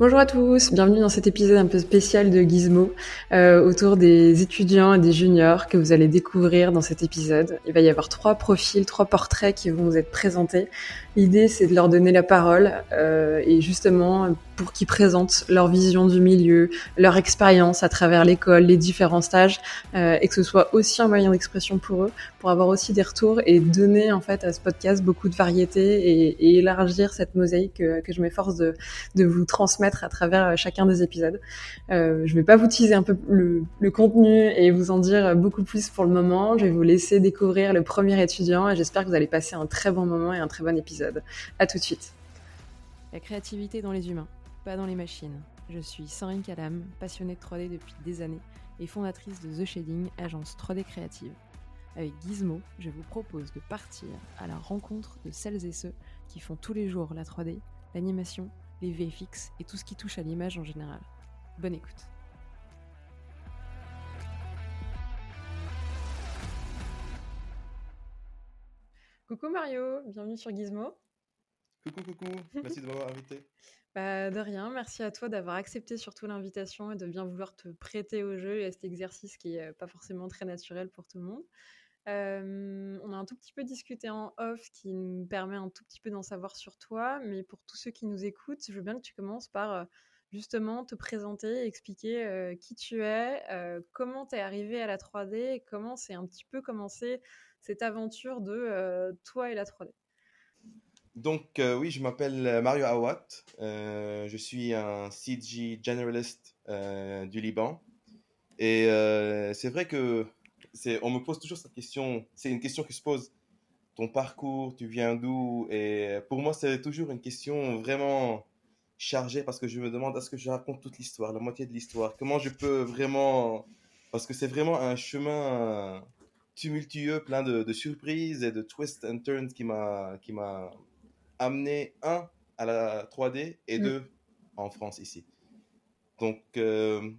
Bonjour à tous, bienvenue dans cet épisode un peu spécial de Gizmo euh, autour des étudiants et des juniors que vous allez découvrir dans cet épisode. Il va y avoir trois profils, trois portraits qui vont vous être présentés. L'idée c'est de leur donner la parole euh, et justement pour qu'ils présentent leur vision du milieu, leur expérience à travers l'école, les différents stages, euh, et que ce soit aussi un moyen d'expression pour eux, pour avoir aussi des retours et donner en fait à ce podcast beaucoup de variété et, et élargir cette mosaïque que, que je m'efforce de, de, vous transmettre à travers chacun des épisodes. Euh, je vais pas vous teaser un peu le, le, contenu et vous en dire beaucoup plus pour le moment. Je vais vous laisser découvrir le premier étudiant et j'espère que vous allez passer un très bon moment et un très bon épisode. À tout de suite. La créativité dans les humains pas dans les machines. Je suis Sandrine Calam, passionnée de 3D depuis des années et fondatrice de The Shading, agence 3D créative. Avec Gizmo, je vous propose de partir à la rencontre de celles et ceux qui font tous les jours la 3D, l'animation, les VFX et tout ce qui touche à l'image en général. Bonne écoute. Coucou Mario, bienvenue sur Gizmo. Coucou, coucou, merci de m'avoir invité. Bah, de rien, merci à toi d'avoir accepté surtout l'invitation et de bien vouloir te prêter au jeu et à cet exercice qui est pas forcément très naturel pour tout le monde. on a un tout petit peu discuté en off, qui nous permet un tout petit peu d'en savoir sur toi, mais pour tous ceux qui nous écoutent, je veux bien que tu commences par justement te présenter, expliquer qui tu es, comment tu es arrivé à la 3D et comment c'est un petit peu commencé cette aventure de toi et la 3D. Donc, euh, oui, je m'appelle euh, Mario Awat. Euh, je suis un CG generalist du Liban. Et c'est vrai que on me pose toujours cette question. C'est une question qui se pose. Ton parcours, tu viens d'où? Et pour moi, c'est toujours une question vraiment chargée parce que je me demande est-ce que je raconte toute l'histoire, la moitié de l'histoire? Comment je peux vraiment. Parce que c'est vraiment un chemin tumultueux, plein de, de surprises et de twists and turns qui m'a, qui m'a amené un à la 3D et mm. deux en France ici. Donc, euh,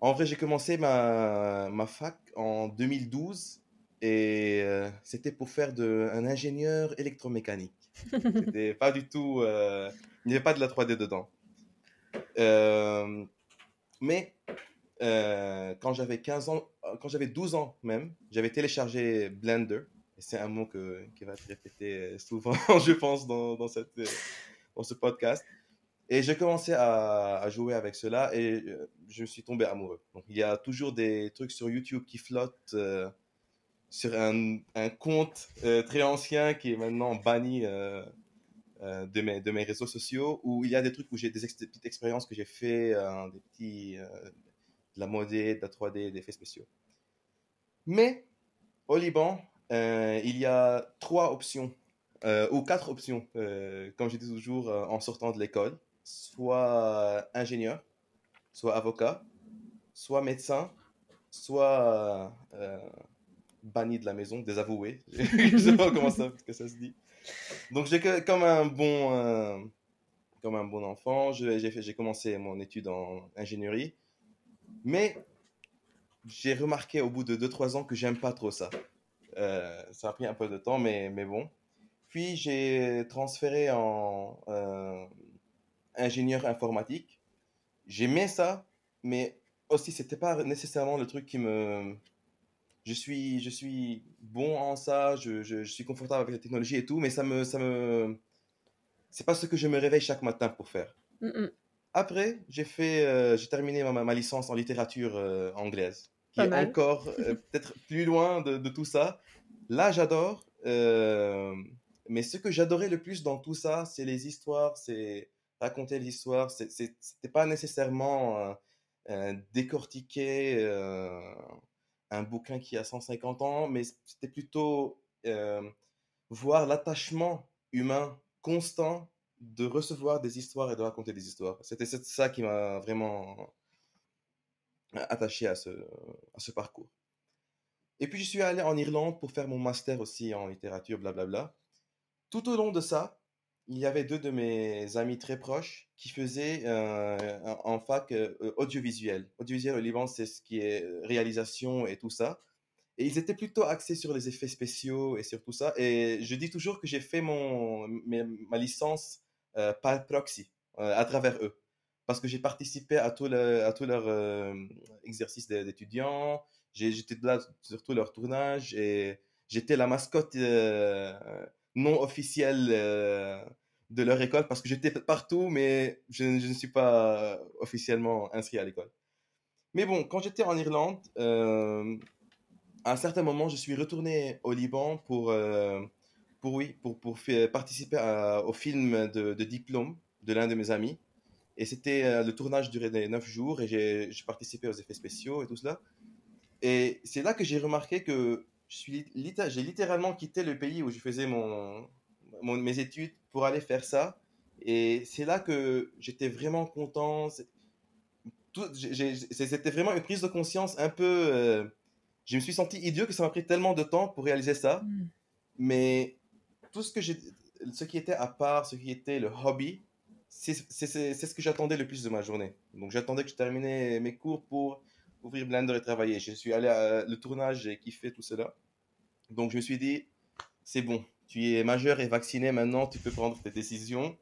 en vrai, j'ai commencé ma, ma, fac en 2012 et euh, c'était pour faire de, un ingénieur électromécanique. C'était pas du tout. Euh, il n'y avait pas de la 3D dedans. mais quand j'avais 15 ans, quand j'avais 12 ans même, j'avais téléchargé Blender c'est un mot que, qui va être répété euh, souvent, je pense, dans, dans, cette, euh, dans ce podcast. Et j'ai commencé à, jouer avec cela et euh, je me suis tombé amoureux. Donc, il y a toujours des trucs sur YouTube qui flottent sur un, un compte très ancien qui est maintenant banni de, mes, de mes réseaux sociaux où il y a des trucs où j'ai des, petites expériences que j'ai fait, des petits, la modée, la 3D, des effets spéciaux. Mais au Liban, euh, il y a trois options, euh, ou quatre options, euh, comme je dis toujours en sortant de l'école. Soit ingénieur, soit avocat, soit médecin, soit banni de la maison, désavoué. je ne sais pas comment ça, que ça se dit. Donc j'ai comme un bon, comme un bon enfant, j'ai commencé mon étude en ingénierie, mais j'ai remarqué au bout de 2-3 ans que j'aime pas trop ça. Euh, ça a pris un peu de temps, mais, mais bon. Puis j'ai transféré en euh, ingénieur informatique. J'aimais ça, mais aussi c'était pas nécessairement le truc qui me. Je suis, je suis bon en ça, je, je, suis confortable avec la technologie et tout, mais ça me, ça me, c'est pas ce que je me réveille chaque matin pour faire. Après, j'ai fait, euh, j'ai terminé ma, ma, licence en littérature anglaise qui est encore euh, peut-être plus loin de, de, tout ça. Là, j'adore. Euh, mais ce que j'adorais le plus dans tout ça, c'est les histoires, c'est raconter l'histoire. C'était pas nécessairement euh, décortiquer un bouquin qui a 150 ans, mais c'était plutôt voir l'attachement humain constant de recevoir des histoires et de raconter des histoires. C'était ça qui m'a vraiment attaché à ce, parcours. Et puis je suis allé en Irlande pour faire mon master aussi en littérature, blablabla. Tout au long de ça, il y avait deux de mes amis très proches qui faisaient euh, en fac euh, audiovisuel. Audiovisuel au Liban, c'est ce qui est réalisation et tout ça. Et ils étaient plutôt axés sur les effets spéciaux et sur tout ça. Et je dis toujours que j'ai fait mon, ma licence euh, par proxy, à travers eux parce que j'ai participé à tous leurs euh, exercices d'étudiants. J'étais là sur tous leurs tournages et j'étais la mascotte euh, non officielle euh, de leur école parce que j'étais partout, mais je, ne suis pas officiellement inscrit à l'école. Mais bon, quand j'étais en Irlande, à un certain moment, je suis retourné au Liban pour, pour, oui, pour, pour participer au film de, de diplôme de l'un de mes amis. Et c'était euh, le tournage durait 9 jours et j'ai participé aux effets spéciaux et tout cela. Et c'est là que j'ai remarqué que j'ai littéralement quitté le pays où je faisais mon, mes études pour aller faire ça. Et c'est là que j'étais vraiment content. C'était vraiment une prise de conscience un peu. Euh, je me suis senti idiot que ça m'a pris tellement de temps pour réaliser ça. Mm. Mais tout ce que j'ai, ce qui était à part, ce qui était le hobby, c'est ce que j'attendais le plus de ma journée. Donc j'attendais que je terminais mes cours pour ouvrir Blender et travailler. Je suis allé à le tournage, j'ai kiffé tout cela. Donc je me suis dit, c'est bon, tu es majeur et vacciné maintenant, tu peux prendre tes décisions.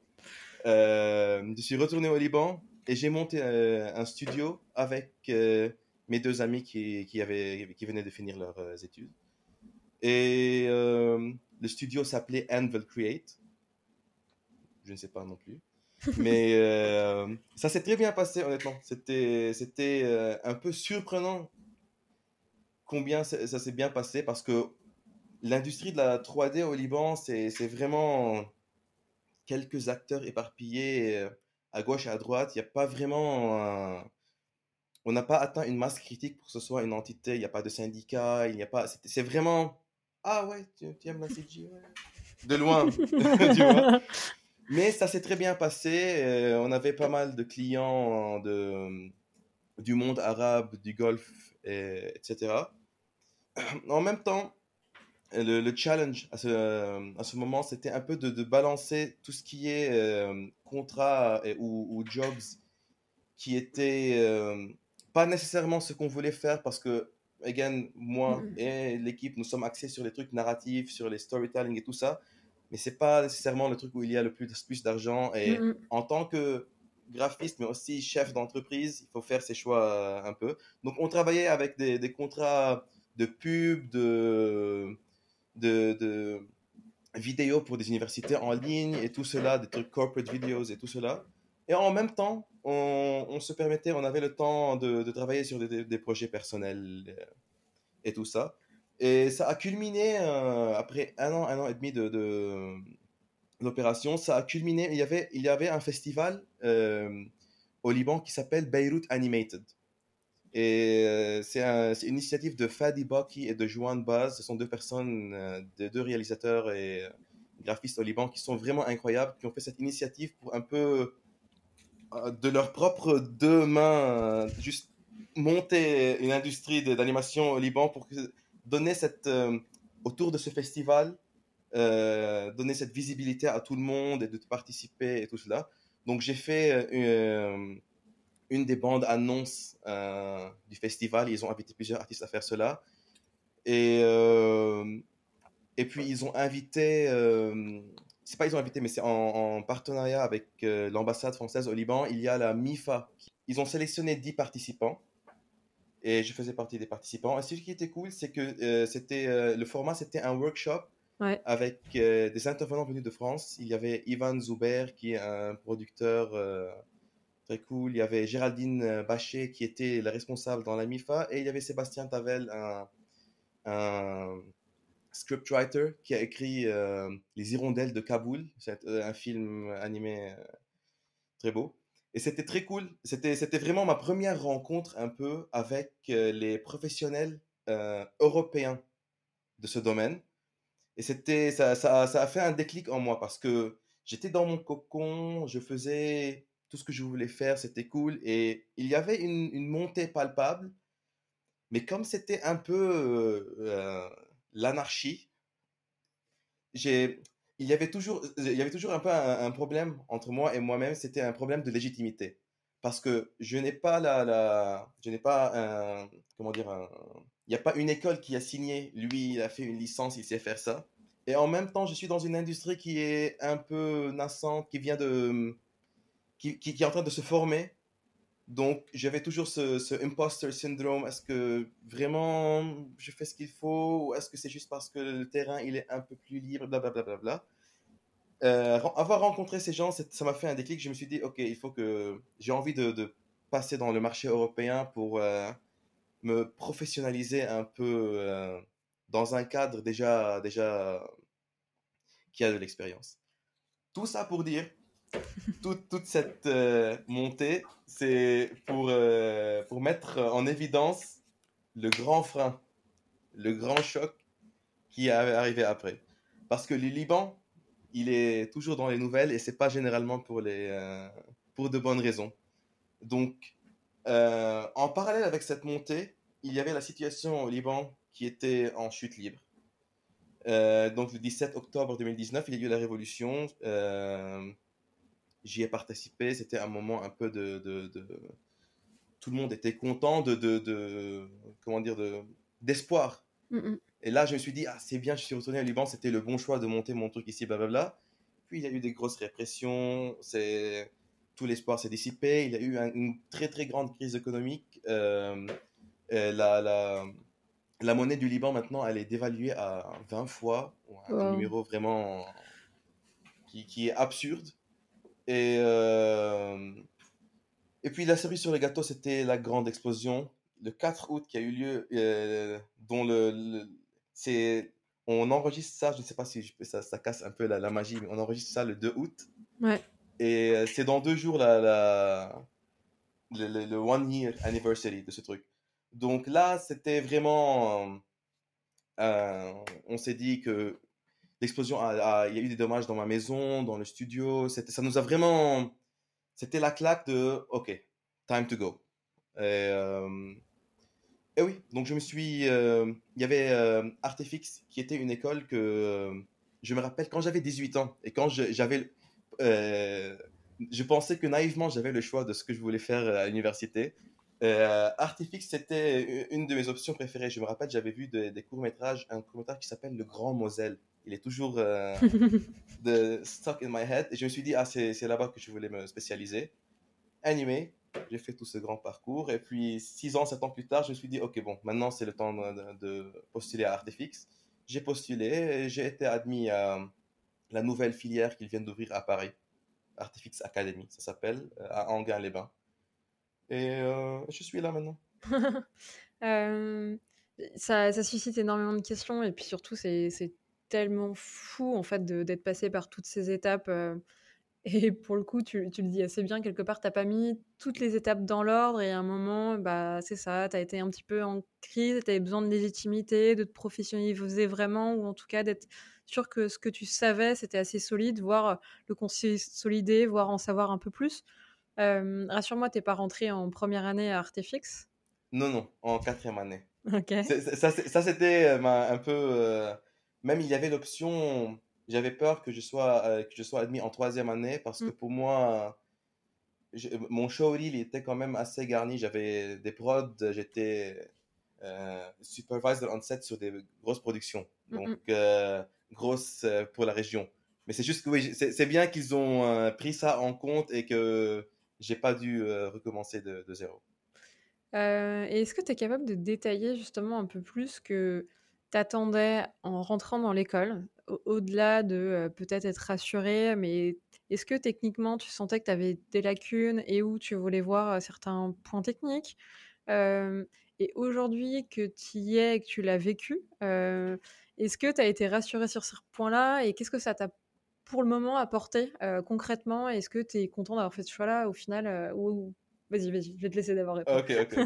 Euh, je suis retourné au Liban et j'ai monté euh, un studio avec euh, mes deux amis qui, qui, avaient, qui venaient de finir leurs études. Et le studio s'appelait Anvil Create. Je ne sais pas non plus. Mais euh, ça s'est très bien passé, honnêtement. C'était, euh, un peu surprenant combien ça, s'est bien passé parce que l'industrie de la 3D au Liban, c'est, vraiment quelques acteurs éparpillés euh, à gauche et à droite. Il n'y a pas vraiment. On n'a pas atteint une masse critique pour que ce soit une entité. Il n'y a pas de syndicat. Pas. C'est, vraiment. Ah ouais, tu, aimes la CG De loin. tu vois mais ça s'est très bien passé. Euh, on avait pas mal de clients de, du monde arabe, du Golfe, etc. En même temps, le, challenge à ce, à ce moment, c'était un peu de, de, balancer tout ce qui est euh, contrat ou, jobs qui étaient euh, pas nécessairement ce qu'on voulait faire parce que, again, moi mm. et l'équipe, nous sommes axés sur les trucs narratifs, sur les storytelling et tout ça mais c'est pas nécessairement le truc où il y a le plus, plus d'argent. Et en tant que graphiste, mais aussi chef d'entreprise, il faut faire ses choix euh, un peu. Donc, on travaillait avec des, des contrats de pub, de, de, de vidéos pour des universités en ligne et tout cela, des trucs corporate videos et tout cela. Et en même temps, on, se permettait, on avait le temps de, travailler sur des, projets personnels euh, et tout ça. Et ça a culminé euh, après un an, un an et demi de, l'opération. Ça a culminé. Il y avait, il y avait un festival euh, au Liban qui s'appelle Beirut Animated. Et c'est une initiative de Fadi Baki et de Joan Baz. Ce sont deux personnes, deux réalisateurs et graphistes au Liban qui sont vraiment incroyables, qui ont fait cette initiative pour un peu de leurs propres deux mains, juste monter une industrie d'animation au Liban pour donner cette, euh, autour de ce festival, euh, donner cette visibilité à tout le monde et de participer et tout cela. Donc j'ai fait euh, une des bandes annonces du festival. Ils ont invité plusieurs artistes à faire cela. Et, et puis ils ont invité, c'est pas ils ont invité, mais c'est en, partenariat avec l'ambassade française au Liban. Il y a la MIFA. Ils ont sélectionné 10 participants et je faisais partie des participants. Et ce qui était cool, c'est que euh, c'était euh, le format, c'était un workshop avec euh, des intervenants venus de France. Il y avait Ivan Zuber, qui est un producteur très cool. Il y avait Géraldine Bachet, qui était la responsable dans la MIFA. Et il y avait Sébastien Tavel, un, un scriptwriter, qui a écrit Les Hirondelles de Kaboul. C'est un film animé très beau. Et c'était très cool. C'était, vraiment ma première rencontre un peu avec euh, les professionnels euh, européens de ce domaine. Et ça, ça, a fait un déclic en moi parce que j'étais dans mon cocon, je faisais tout ce que je voulais faire, c'était cool. Et il y avait une, montée palpable. Mais comme c'était un peu euh, l'anarchie, il y avait toujours, il y avait toujours un peu un, problème entre moi et moi-même, c'était un problème de légitimité. Parce que je n'ai pas la, je n'ai pas comment dire, il a pas une école qui a signé, lui, il a fait une licence, il sait faire ça. Et en même temps, je suis dans une industrie qui est un peu naissante, qui vient de, qui, qui, est en train de se former. Donc, j'avais toujours ce, ce imposter syndrome. Est-ce que vraiment je fais ce qu'il faut ou est-ce que c'est juste parce que le terrain il est un peu plus libre, blablabla. Bla, bla, bla, euh, avoir rencontré ces gens, ça m'a fait un déclic. Je me suis dit, ok, il faut que j'ai envie de, de, passer dans le marché européen pour euh, me professionnaliser un peu euh, dans un cadre déjà, déjà qui a de l'expérience. Tout ça pour dire toute, toute cette euh, montée, c'est pour, euh, pour mettre en évidence le grand frein, le grand choc qui est arrivé après. Parce que le Liban, il est toujours dans les nouvelles et c'est pas généralement pour, les, euh, pour de bonnes raisons. Donc, en parallèle avec cette montée, il y avait la situation au Liban qui était en chute libre. donc le 17 octobre 2019, il y a eu la révolution j'y ai participé. C'était un moment un peu de, de, Tout le monde était content de. de, de comment dire de, D'espoir. Et là, je me suis dit, ah, c'est bien, je suis retourné au Liban, c'était le bon choix de monter mon truc ici, blablabla. Puis il y a eu des grosses répressions, c'est tout l'espoir s'est dissipé, il y a eu une très très grande crise économique. Euh, la, la, la, monnaie du Liban maintenant, elle est dévaluée à 20 fois, un numéro vraiment qui, qui est absurde. Et, euh, et puis la série sur le gâteau, c'était la grande explosion. Le 4 août qui a eu lieu, euh, dont le, c'est, on enregistre ça, je ne sais pas si ça, ça, casse un peu la, la, magie, mais on enregistre ça le 2 août. Ouais. Et euh, c'est dans deux jours la, la le, le, one year anniversary de ce truc. Donc là, c'était vraiment. on s'est dit que l'explosion, il y a eu des dommages dans ma maison, dans le studio. Ça nous a vraiment. C'était la claque de OK, time to go. Et, euh, oui, donc je me suis. Euh, il y avait euh, Artefix qui était une école que je me rappelle quand j'avais 18 ans et quand j'avais. je pensais que naïvement j'avais le choix de ce que je voulais faire à l'université. Artifix, c'était une de mes options préférées. Je me rappelle, j'avais vu des courts-métrages, un court-métrage qui s'appelle Le Grand Moselle il est toujours euh, de stuck in my head. Et je me suis dit, ah, c'est là-bas que je voulais me spécialiser. Anyway, j'ai fait tout ce grand parcours. Et puis, six ans, sept ans plus tard, je me suis dit, ok, bon, maintenant c'est le temps de, postuler à Artefix. J'ai postulé et j'ai été admis à la nouvelle filière qu'ils viennent d'ouvrir à Paris. Artefix Academy, ça s'appelle, euh, à Anguin-les-Bains. Et euh, je suis là maintenant. ça, ça, suscite énormément de questions et puis surtout, c'est tellement fou en fait d'être passé par toutes ces étapes. et pour le coup, tu, tu, le dis assez bien, quelque part, tu pas mis toutes les étapes dans l'ordre et à un moment, bah, c'est ça, tu as été un petit peu en crise, tu avais besoin de légitimité, de te professionnaliser vraiment, ou en tout cas d'être sûr que ce que tu savais, c'était assez solide, voire le consolider, voire en savoir un peu plus. Rassure-moi, t'es pas rentré en première année à Artefix? Non, non, en quatrième année. Ok. Ça, ça c'était un peu même il y avait l'option, j'avais peur que je sois, euh, que je sois admis en troisième année parce que mm. pour moi, mon showreel était quand même assez garni. J'avais des prods, j'étais euh, supervisor on set sur des grosses productions, donc euh, grosses pour la région. Mais c'est juste que oui, c'est bien qu'ils ont pris ça en compte et que j'ai pas dû recommencer de, de zéro. et est-ce que tu es capable de détailler justement un peu plus que t'attendais en rentrant dans l'école, au-delà de peut-être être rassuré, mais est-ce que techniquement tu sentais que tu avais des lacunes et où tu voulais voir certains points techniques? Et aujourd'hui que tu y es et que tu l'as vécu, est-ce que tu as été rassuré sur ce point-là et qu'est-ce que ça t'a pour le moment apporté concrètement? Est-ce que tu es content d'avoir fait ce choix-là au final ou... Vas-y, vas-y, je vais te laisser d'abord répondre. Ok, ok.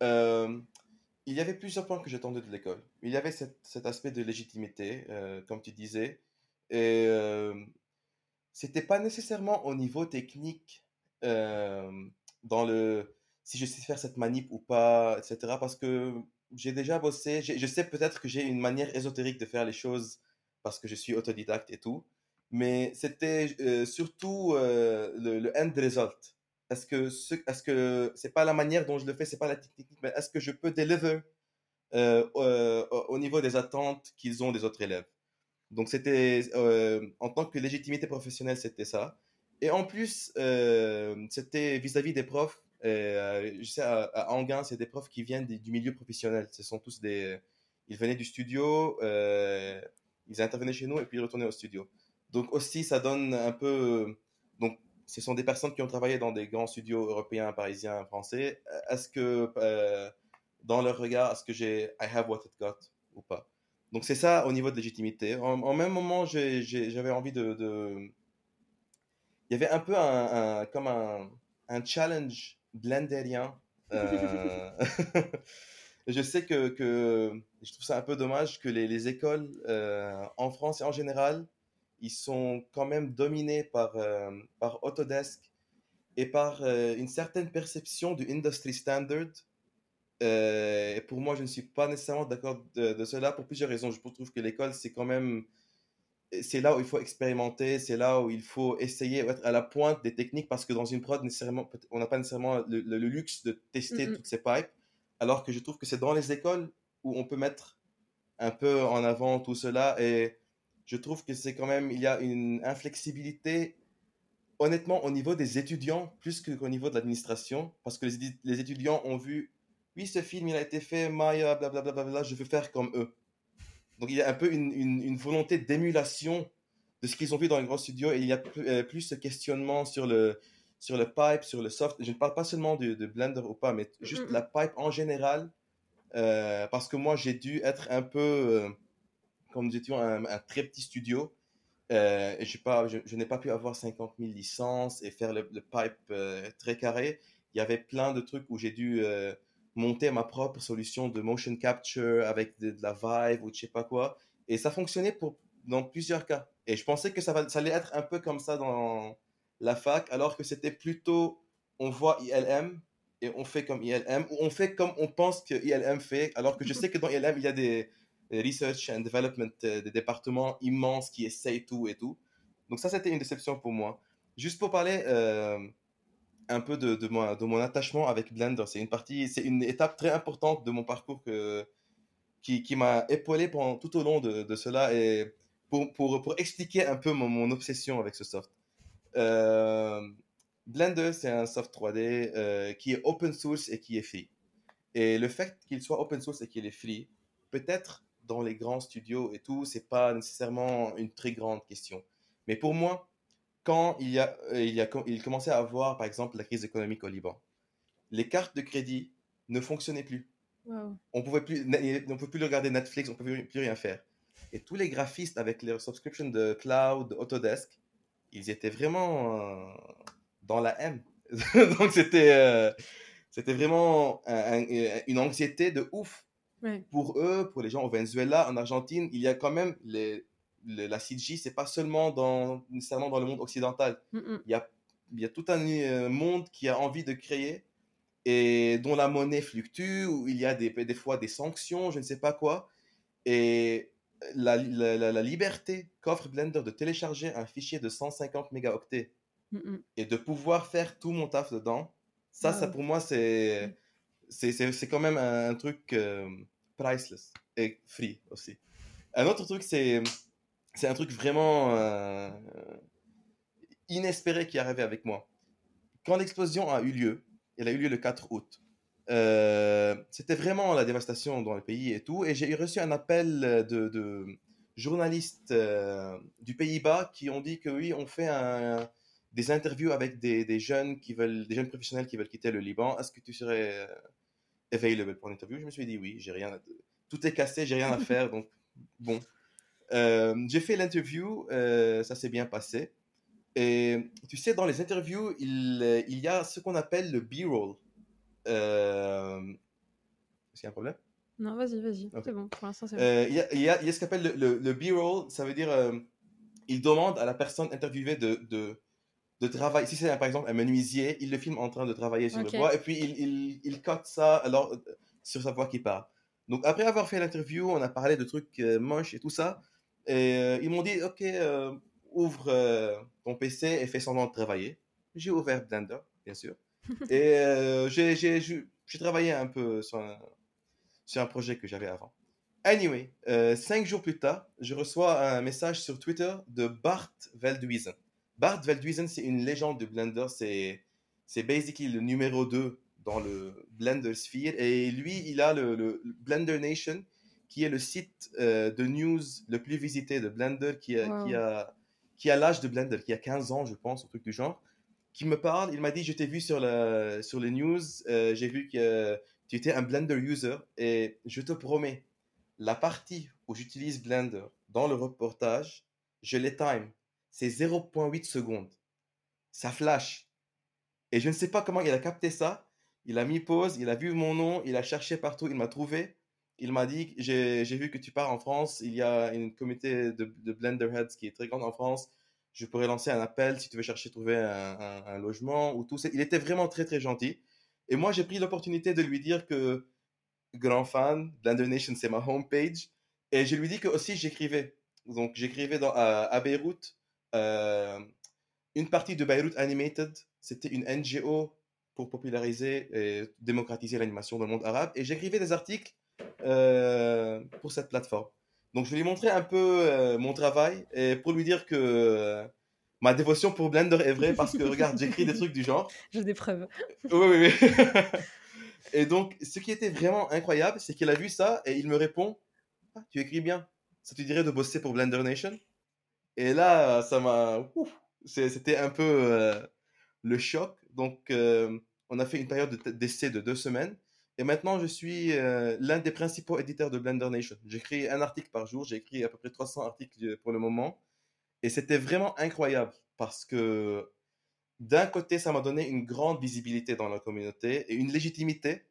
il y avait plusieurs points que j'attendais de l'école. Il y avait cet aspect de légitimité, euh, comme tu disais, et euh, c'était pas nécessairement au niveau technique euh, dans le si je sais faire cette manip ou pas, etc. Parce que j'ai déjà bossé, je sais peut-être que j'ai une manière ésotérique de faire les choses parce que je suis autodidacte et tout, mais c'était euh, surtout le, le end result est-ce que ce, est-ce que c'est pas la manière dont je le fais, c'est pas la technique, mais est-ce que je peux deliver euh, euh, au niveau des attentes qu'ils ont des autres élèves? Donc c'était euh, en tant que légitimité professionnelle, c'était ça. Et en plus, c'était vis-à-vis des profs, je sais, à, à Anguin, c'est des profs qui viennent du milieu professionnel. Ce sont tous des. Ils venaient du studio, ils intervenaient chez nous et puis ils retournaient au studio. Donc aussi, ça donne un peu. Donc, ce sont des personnes qui ont travaillé dans des grands studios européens, parisiens, français. Est-ce que, dans leur regard, est-ce que j'ai I have what it got ou pas? Donc, c'est ça au niveau de légitimité. En, même moment, j'avais envie de, Il y avait un peu un, comme un, un challenge blenderien. Euh... je sais que, que, je trouve ça un peu dommage que les, les écoles euh, en France et en général ils sont quand même dominés par, euh, par Autodesk et par euh, une certaine perception du industry standard. Euh, et pour moi, je ne suis pas nécessairement d'accord de, cela pour plusieurs raisons. Je trouve que l'école, c'est quand même. C'est là où il faut expérimenter, c'est là où il faut essayer d'être à la pointe des techniques parce que dans une prod, nécessairement, on n'a pas nécessairement le, le, luxe de tester toutes ces pipes. Alors que je trouve que c'est dans les écoles où on peut mettre un peu en avant tout cela et je trouve que c'est quand même, il y a une inflexibilité, honnêtement, au niveau des étudiants, plus qu'au niveau de l'administration, parce que les, les, étudiants ont vu, oui, ce film, il a été fait, Maya, blablabla, je veux faire comme eux. Donc il y a un peu une, une, volonté d'émulation de ce qu'ils ont vu dans les grands studios, et il y a euh, plus, ce questionnement sur le, sur le pipe, sur le soft. Je ne parle pas seulement de, de Blender ou pas, mais juste la pipe en général, euh, parce que moi, j'ai dû être un peu... Euh, comme nous étions un, très petit studio, euh, pas, je, n'ai pas pu avoir 50 000 licences et faire le, pipe euh, très carré. Il y avait plein de trucs où j'ai dû euh, monter ma propre solution de motion capture avec de, la Vive ou je sais pas quoi. Et ça fonctionnait pour, dans plusieurs cas. Et je pensais que ça, va, ça allait être un peu comme ça dans la fac, alors que c'était plutôt, on voit ILM et on fait comme ILM, ou on fait comme on pense que ILM fait, alors que je sais que dans ILM, il y a des, research and development, euh, des départements immenses qui essayent tout et tout. Donc ça, c'était une déception pour moi. Juste pour parler euh, un peu de, mon, attachement avec Blender, c'est une partie, c'est une étape très importante de mon parcours que, qui, m'a épaulé pendant, tout au long de, cela et pour, expliquer un peu mon, mon, obsession avec ce soft. Euh, Blender, c'est un soft 3D qui est open source et qui est free. Et le fait qu'il soit open source et qu'il est free, peut-être dans les grands studios et tout, c'est pas nécessairement une très grande question. Mais pour moi, quand il, y a, euh, il, y a, il commençait à avoir, par exemple, la crise économique au Liban, les cartes de crédit ne fonctionnaient plus. On pouvait plus, on pouvait plus regarder Netflix, on pouvait plus rien faire. Et tous les graphistes avec les subscriptions de Cloud, de Autodesk, ils étaient vraiment euh, dans la M. Donc c'était euh, c'était vraiment une anxiété de ouf pour eux, pour les gens au Venezuela, en Argentine, il y a quand même les, la CG, c'est pas seulement dans, nécessairement dans le monde occidental. Il, y a, il y a tout un euh, monde qui a envie de créer et dont la monnaie fluctue, où il y a des, des fois des sanctions, je ne sais pas quoi. Et la, la, la liberté qu'offre Blender de télécharger un fichier de 150 mégaoctets et de pouvoir faire tout mon taf dedans, ça, ça pour moi, c'est c'est quand même un, truc euh, priceless et free aussi. Un autre truc, c'est un truc vraiment euh, inespéré qui est arrivé avec moi. Quand l'explosion a eu lieu, elle a eu lieu le 4 août, euh, c'était vraiment la dévastation dans le pays et tout, et j'ai reçu un appel de, de journalistes du Pays-Bas qui ont dit que oui, on fait des interviews avec des, des, jeunes qui veulent, des jeunes professionnels qui veulent quitter le Liban. Est-ce que tu serais available pour l'interview. Je me suis dit oui, j'ai rien, à... tout est cassé, j'ai rien à faire, donc bon. Euh, j'ai fait l'interview, euh, ça s'est bien passé. Et tu sais, dans les interviews, il, il y a ce qu'on appelle le B-roll. Euh... Est-ce qu'il y a un problème? Non, vas-y, vas-y, c'est bon, pour l'instant c'est bon. Euh, il, y a, il, y a, il y a ce qu'on appelle le, le, B-roll, ça veut dire, il demande à la personne interviewée de, de de travail. Si c'est par exemple un menuisier, il le filme en train de travailler sur le bois et puis il, il, il cote ça alors, euh, sur sa voix qui part. Donc après avoir fait l'interview, on a parlé de trucs euh, moches et tout ça. Et euh, ils m'ont dit, ok, ouvre ton PC et fais semblant de travailler. J'ai ouvert Blender, bien sûr. et j'ai travaillé un peu sur un, sur un projet que j'avais avant. Anyway, cinq jours plus tard, je reçois un message sur Twitter de Bart Veldhuizen. Bart Veldhuizen, c'est une légende de Blender. C'est, C'est basically le numéro 2 dans le Blender Sphere. Et lui, il a le, Blender Nation, qui est le site euh, de news le plus visité de Blender, qui a, qui a, qui a l'âge de Blender, qui a 15 ans, je pense, un truc du genre, qui me parle. Il m'a dit, je t'ai vu sur, la, sur les news, euh, j'ai vu que tu étais un Blender user, et je te promets, la partie où j'utilise Blender dans le reportage, je les time. C'est 0.8 secondes. Ça flash. Et je ne sais pas comment il a capté ça. Il a mis pause, il a vu mon nom, il a cherché partout, il m'a trouvé. Il m'a dit, j'ai vu que tu pars en France, il y a une communauté de, de Blenderheads qui est très grande en France. Je pourrais lancer un appel si tu veux chercher trouver un, logement ou tout. Il était vraiment très très gentil. Et moi, j'ai pris l'opportunité de lui dire que grand fan, Blender Nation, c'est ma homepage. Et je lui dis que aussi j'écrivais. Donc j'écrivais à, à, Beyrouth. Euh, une partie de Beyrouth Animated, c'était une NGO pour populariser et démocratiser l'animation dans le monde arabe. Et j'écrivais des articles euh, pour cette plateforme. Donc je lui montrais un peu euh, mon travail et pour lui dire que euh, ma dévotion pour Blender est vraie parce que regarde, j'écris des trucs du genre. J'ai des preuves. Oui, oui, oui. et donc ce qui était vraiment incroyable, c'est qu'il a vu ça et il me répond ah, Tu écris bien. Ça te dirait de bosser pour Blender Nation? Et là, ça m'a. C'était un peu le choc. Donc on a fait une période d'essai de deux semaines. Et maintenant, je suis euh, l'un des principaux éditeurs de Blender Nation. J'écris un article par jour. J'ai écrit à peu près 300 articles pour le moment. Et c'était vraiment incroyable parce que d'un côté, ça m'a donné une grande visibilité dans la communauté et une légitimité.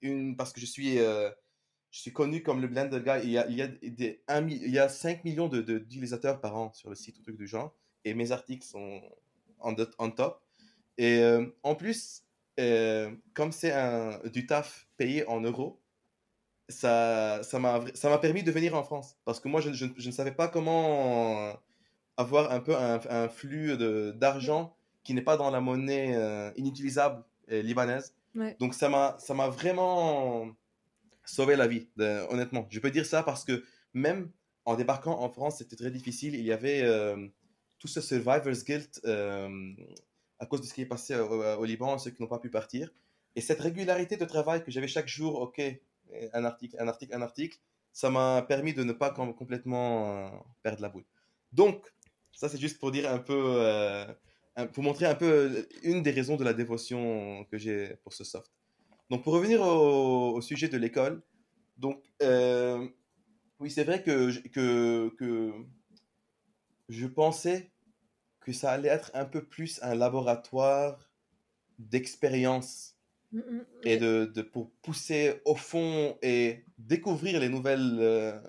Une, parce que je suis, euh, je suis connu comme le Blender Guy. Il y a, il y a, des, il y a 5 millions d'utilisateurs de, par an sur le site, ou truc du genre. Et mes articles sont en, en top. Et euh, en plus, euh, comme c'est du taf payé en euros, ça ça m'a permis de venir en France. Parce que moi, je, je, ne savais pas comment avoir un peu un, flux d'argent qui n'est pas dans la monnaie euh, inutilisable libanaise. Donc ça m'a vraiment sauvé la vie, honnêtement. Je peux dire ça parce que même en débarquant en France, c'était très difficile. Il y avait tout ce survivor's guilt à cause de ce qui est passé au, Liban, ceux qui n'ont pas pu partir. Et cette régularité de travail que j'avais chaque jour, ok, un article, un article, un article, ça m'a permis de ne pas complètement euh, perdre la boule. Donc, ça c'est juste pour dire un peu, euh, pour montrer un peu euh, une des raisons de la dévotion que j'ai pour ce soft. Donc, pour revenir au, sujet de l'école, donc, oui, c'est vrai que, que, que je pensais que ça allait être un peu plus un laboratoire d'expérience mm, mm, et de, de, pour pousser au fond et découvrir les nouvelles euh,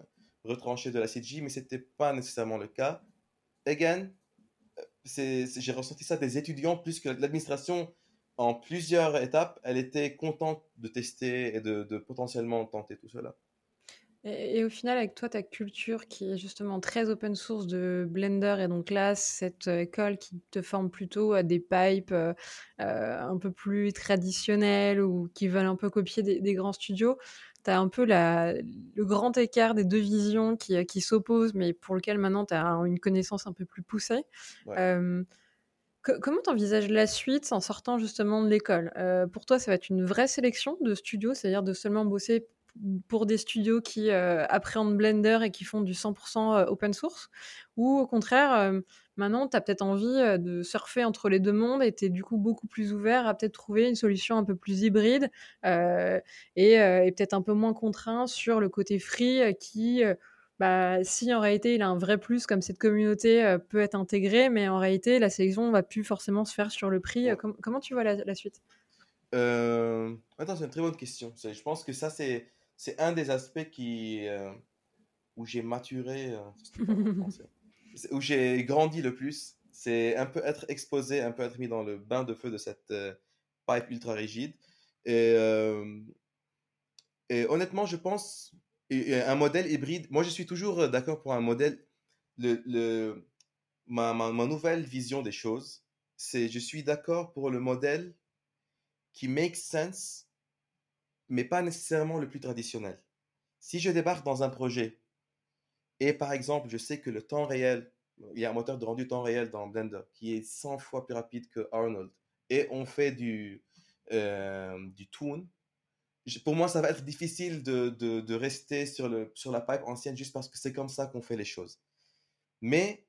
retranchées de la CG, mais c'était pas nécessairement le cas. Again, euh, j'ai ressenti ça des étudiants plus que l'administration en plusieurs étapes, elle était contente de tester et de, de potentiellement tenter tout cela. Et, au final, avec toi, ta culture qui est justement très open source de Blender et donc là, cette euh, école qui te forme plutôt à des pipes euh, euh, un peu plus traditionnelles ou qui veulent un peu copier des, grands studios, tu as un peu la, le grand écart des deux visions qui, qui s'opposent, mais pour lequel maintenant tu as une connaissance un peu plus poussée. Comment tu envisages la suite en sortant justement de l'école? Pour toi, ça va être une vraie sélection de studios, c'est-à-dire de seulement bosser pour des studios qui euh, appréhendent Blender et qui font du 100% euh, open source? Ou au contraire, euh, maintenant, tu as peut-être envie de surfer entre les deux mondes et tu es du coup beaucoup plus ouvert à peut-être trouver une solution un peu plus hybride et, peut-être un peu moins contraint sur le côté free qui... Bah, si en réalité il a un vrai plus comme cette communauté peut être intégrée, mais en réalité la sélection va plus forcément se faire sur le prix. comment tu vois la, suite? Attends, c'est une très bonne question. Je pense que ça c'est un des aspects qui, euh, où j'ai maturé, euh, où j'ai grandi le plus. C'est un peu être exposé, un peu être mis dans le bain de feu de cette euh, pipe ultra rigide. Et, et honnêtement, je pense, un modèle hybride, moi je suis toujours d'accord pour un modèle, le, le, ma, ma, ma nouvelle vision des choses, c'est je suis d'accord pour le modèle qui makes sense mais pas nécessairement le plus traditionnel. Si je débarque dans un projet et par exemple, je sais que le temps réel, il y a un moteur de rendu temps réel dans Blender qui est 100 fois plus rapide que Arnold et on fait du, du toon, pour moi, ça va être difficile de, de, de, rester sur, le, sur la pipe ancienne juste parce que c'est comme ça qu'on fait les choses. Mais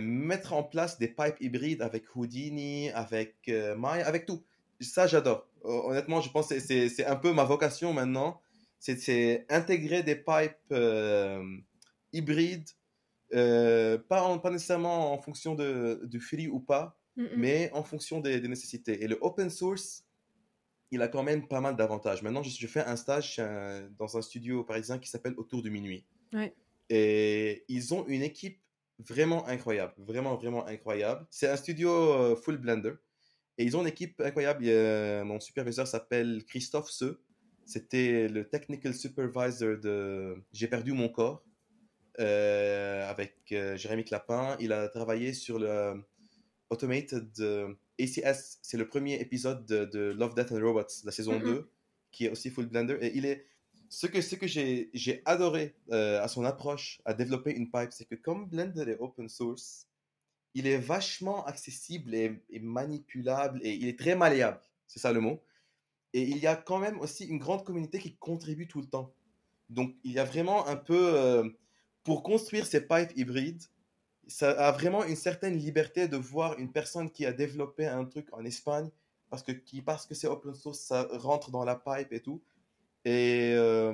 mettre en place des pipes hybrides avec Houdini, avec Maya, avec tout, ça j'adore. Honnêtement, je pense que c'est un peu ma vocation maintenant. C'est intégrer des pipes hybrides, pas, pas nécessairement en fonction de, du free ou pas, mais en fonction des, des nécessités. Et le open source, il a quand même pas mal d'avantages. Maintenant, je, fais un stage dans un studio parisien qui s'appelle Autour du minuit. Et ils ont une équipe vraiment incroyable, vraiment, vraiment incroyable. C'est un studio euh, full Blender. Et ils ont une équipe incroyable. mon superviseur s'appelle Christophe Se. C'était le technical supervisor de J'ai perdu mon corps euh, avec euh, Jérémy Clapin. Il a travaillé sur le Automated ACS, c'est le premier épisode de, Love, Death and Robots, la saison 2, mm-hmm. qui est aussi full Blender. Et il est. Ce que, ce que j'ai adoré euh, à son approche à développer une pipe, c'est que comme Blender est open source, il est vachement accessible et, manipulable et il est très malléable. C'est ça le mot. Et il y a quand même aussi une grande communauté qui contribue tout le temps. Donc il y a vraiment un peu. Euh, pour construire ces pipes hybrides, ça a vraiment une certaine liberté de voir une personne qui a développé un truc en Espagne parce que, qui, parce que c'est open source, ça rentre dans la pipe et tout. Et euh,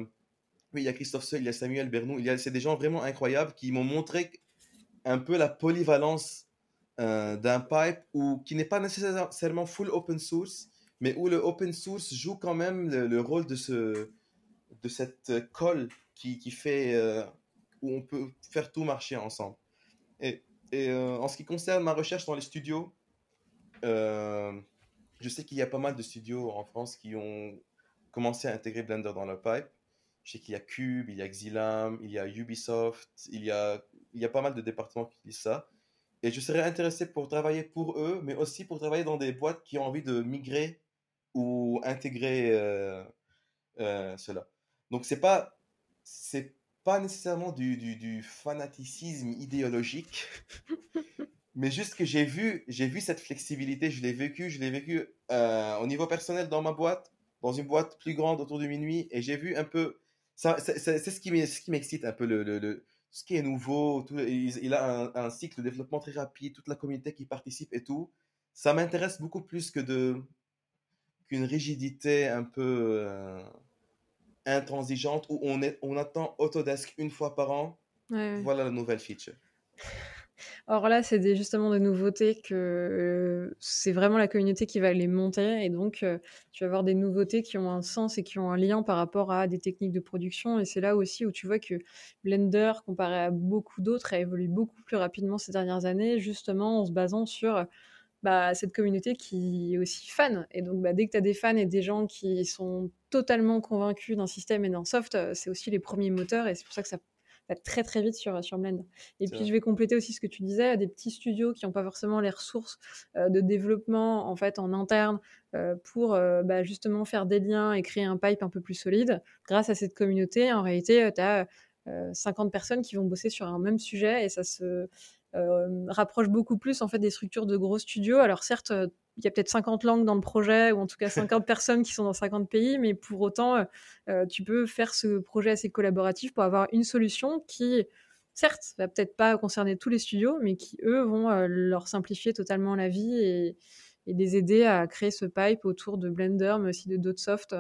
oui, il y a Christophe Seul, il y a Samuel Bernou, il y a, c'est des gens vraiment incroyables qui m'ont montré un peu la polyvalence euh, d'un pipe ou qui n'est pas nécessairement full open source, mais où le open source joue quand même le, rôle de, ce, de cette colle qui, qui fait euh, où on peut faire tout marcher ensemble. Et, euh, en ce qui concerne ma recherche dans les studios, euh, je sais qu'il y a pas mal de studios en France qui ont commencé à intégrer Blender dans leur pipe. Je sais qu'il y a Cube, il y a Xilam, il y a Ubisoft, il y a, il y a pas mal de départements qui disent ça. Et je serais intéressé pour travailler pour eux, mais aussi pour travailler dans des boîtes qui ont envie de migrer ou intégrer euh, cela. Donc c'est pas pas nécessairement du, du, fanaticisme idéologique, mais juste que j'ai vu, j'ai vu cette flexibilité, je l'ai vécu, je l'ai vécu euh, au niveau personnel dans ma boîte, dans une boîte plus grande autour de minuit, et j'ai vu un peu, ça, c'est ce qui m'excite un peu, le, le, ce qui est nouveau, tout, il, a un, cycle de développement très rapide, toute la communauté qui participe et tout, ça m'intéresse beaucoup plus que de qu'une rigidité un peu... Euh, intransigeante où on, est, on attend Autodesk une fois par an. Voilà la nouvelle feature. Or là, c'est justement des nouveautés que euh, c'est vraiment la communauté qui va les monter et donc euh, tu vas avoir des nouveautés qui ont un sens et qui ont un lien par rapport à des techniques de production et c'est là aussi où tu vois que Blender, comparé à beaucoup d'autres, a évolué beaucoup plus rapidement ces dernières années, justement en se basant sur bah, cette communauté qui est aussi fan. Et donc, bah, dès que tu as des fans et des gens qui sont totalement convaincus d'un système et d'un soft, euh, c'est aussi les premiers moteurs et c'est pour ça que ça va très très vite sur, sur Blend. Et puis je vais compléter aussi ce que tu disais, des petits studios qui n'ont pas forcément les ressources euh, de développement en fait en interne euh, pour bah, justement faire des liens et créer un pipe un peu plus solide. Grâce à cette communauté, en réalité, tu as 50 personnes qui vont bosser sur un même sujet et ça se euh, rapproche beaucoup plus en fait des structures de gros studios. Alors certes, euh, il y a peut-être 50 langues dans le projet, ou en tout cas 50 personnes qui sont dans 50 pays, mais pour autant, euh, tu peux faire ce projet assez collaboratif pour avoir une solution qui, certes, va peut-être pas concerner tous les studios, mais qui, eux, vont leur simplifier totalement la vie et, et, les aider à créer ce pipe autour de Blender, mais aussi de d'autres softs,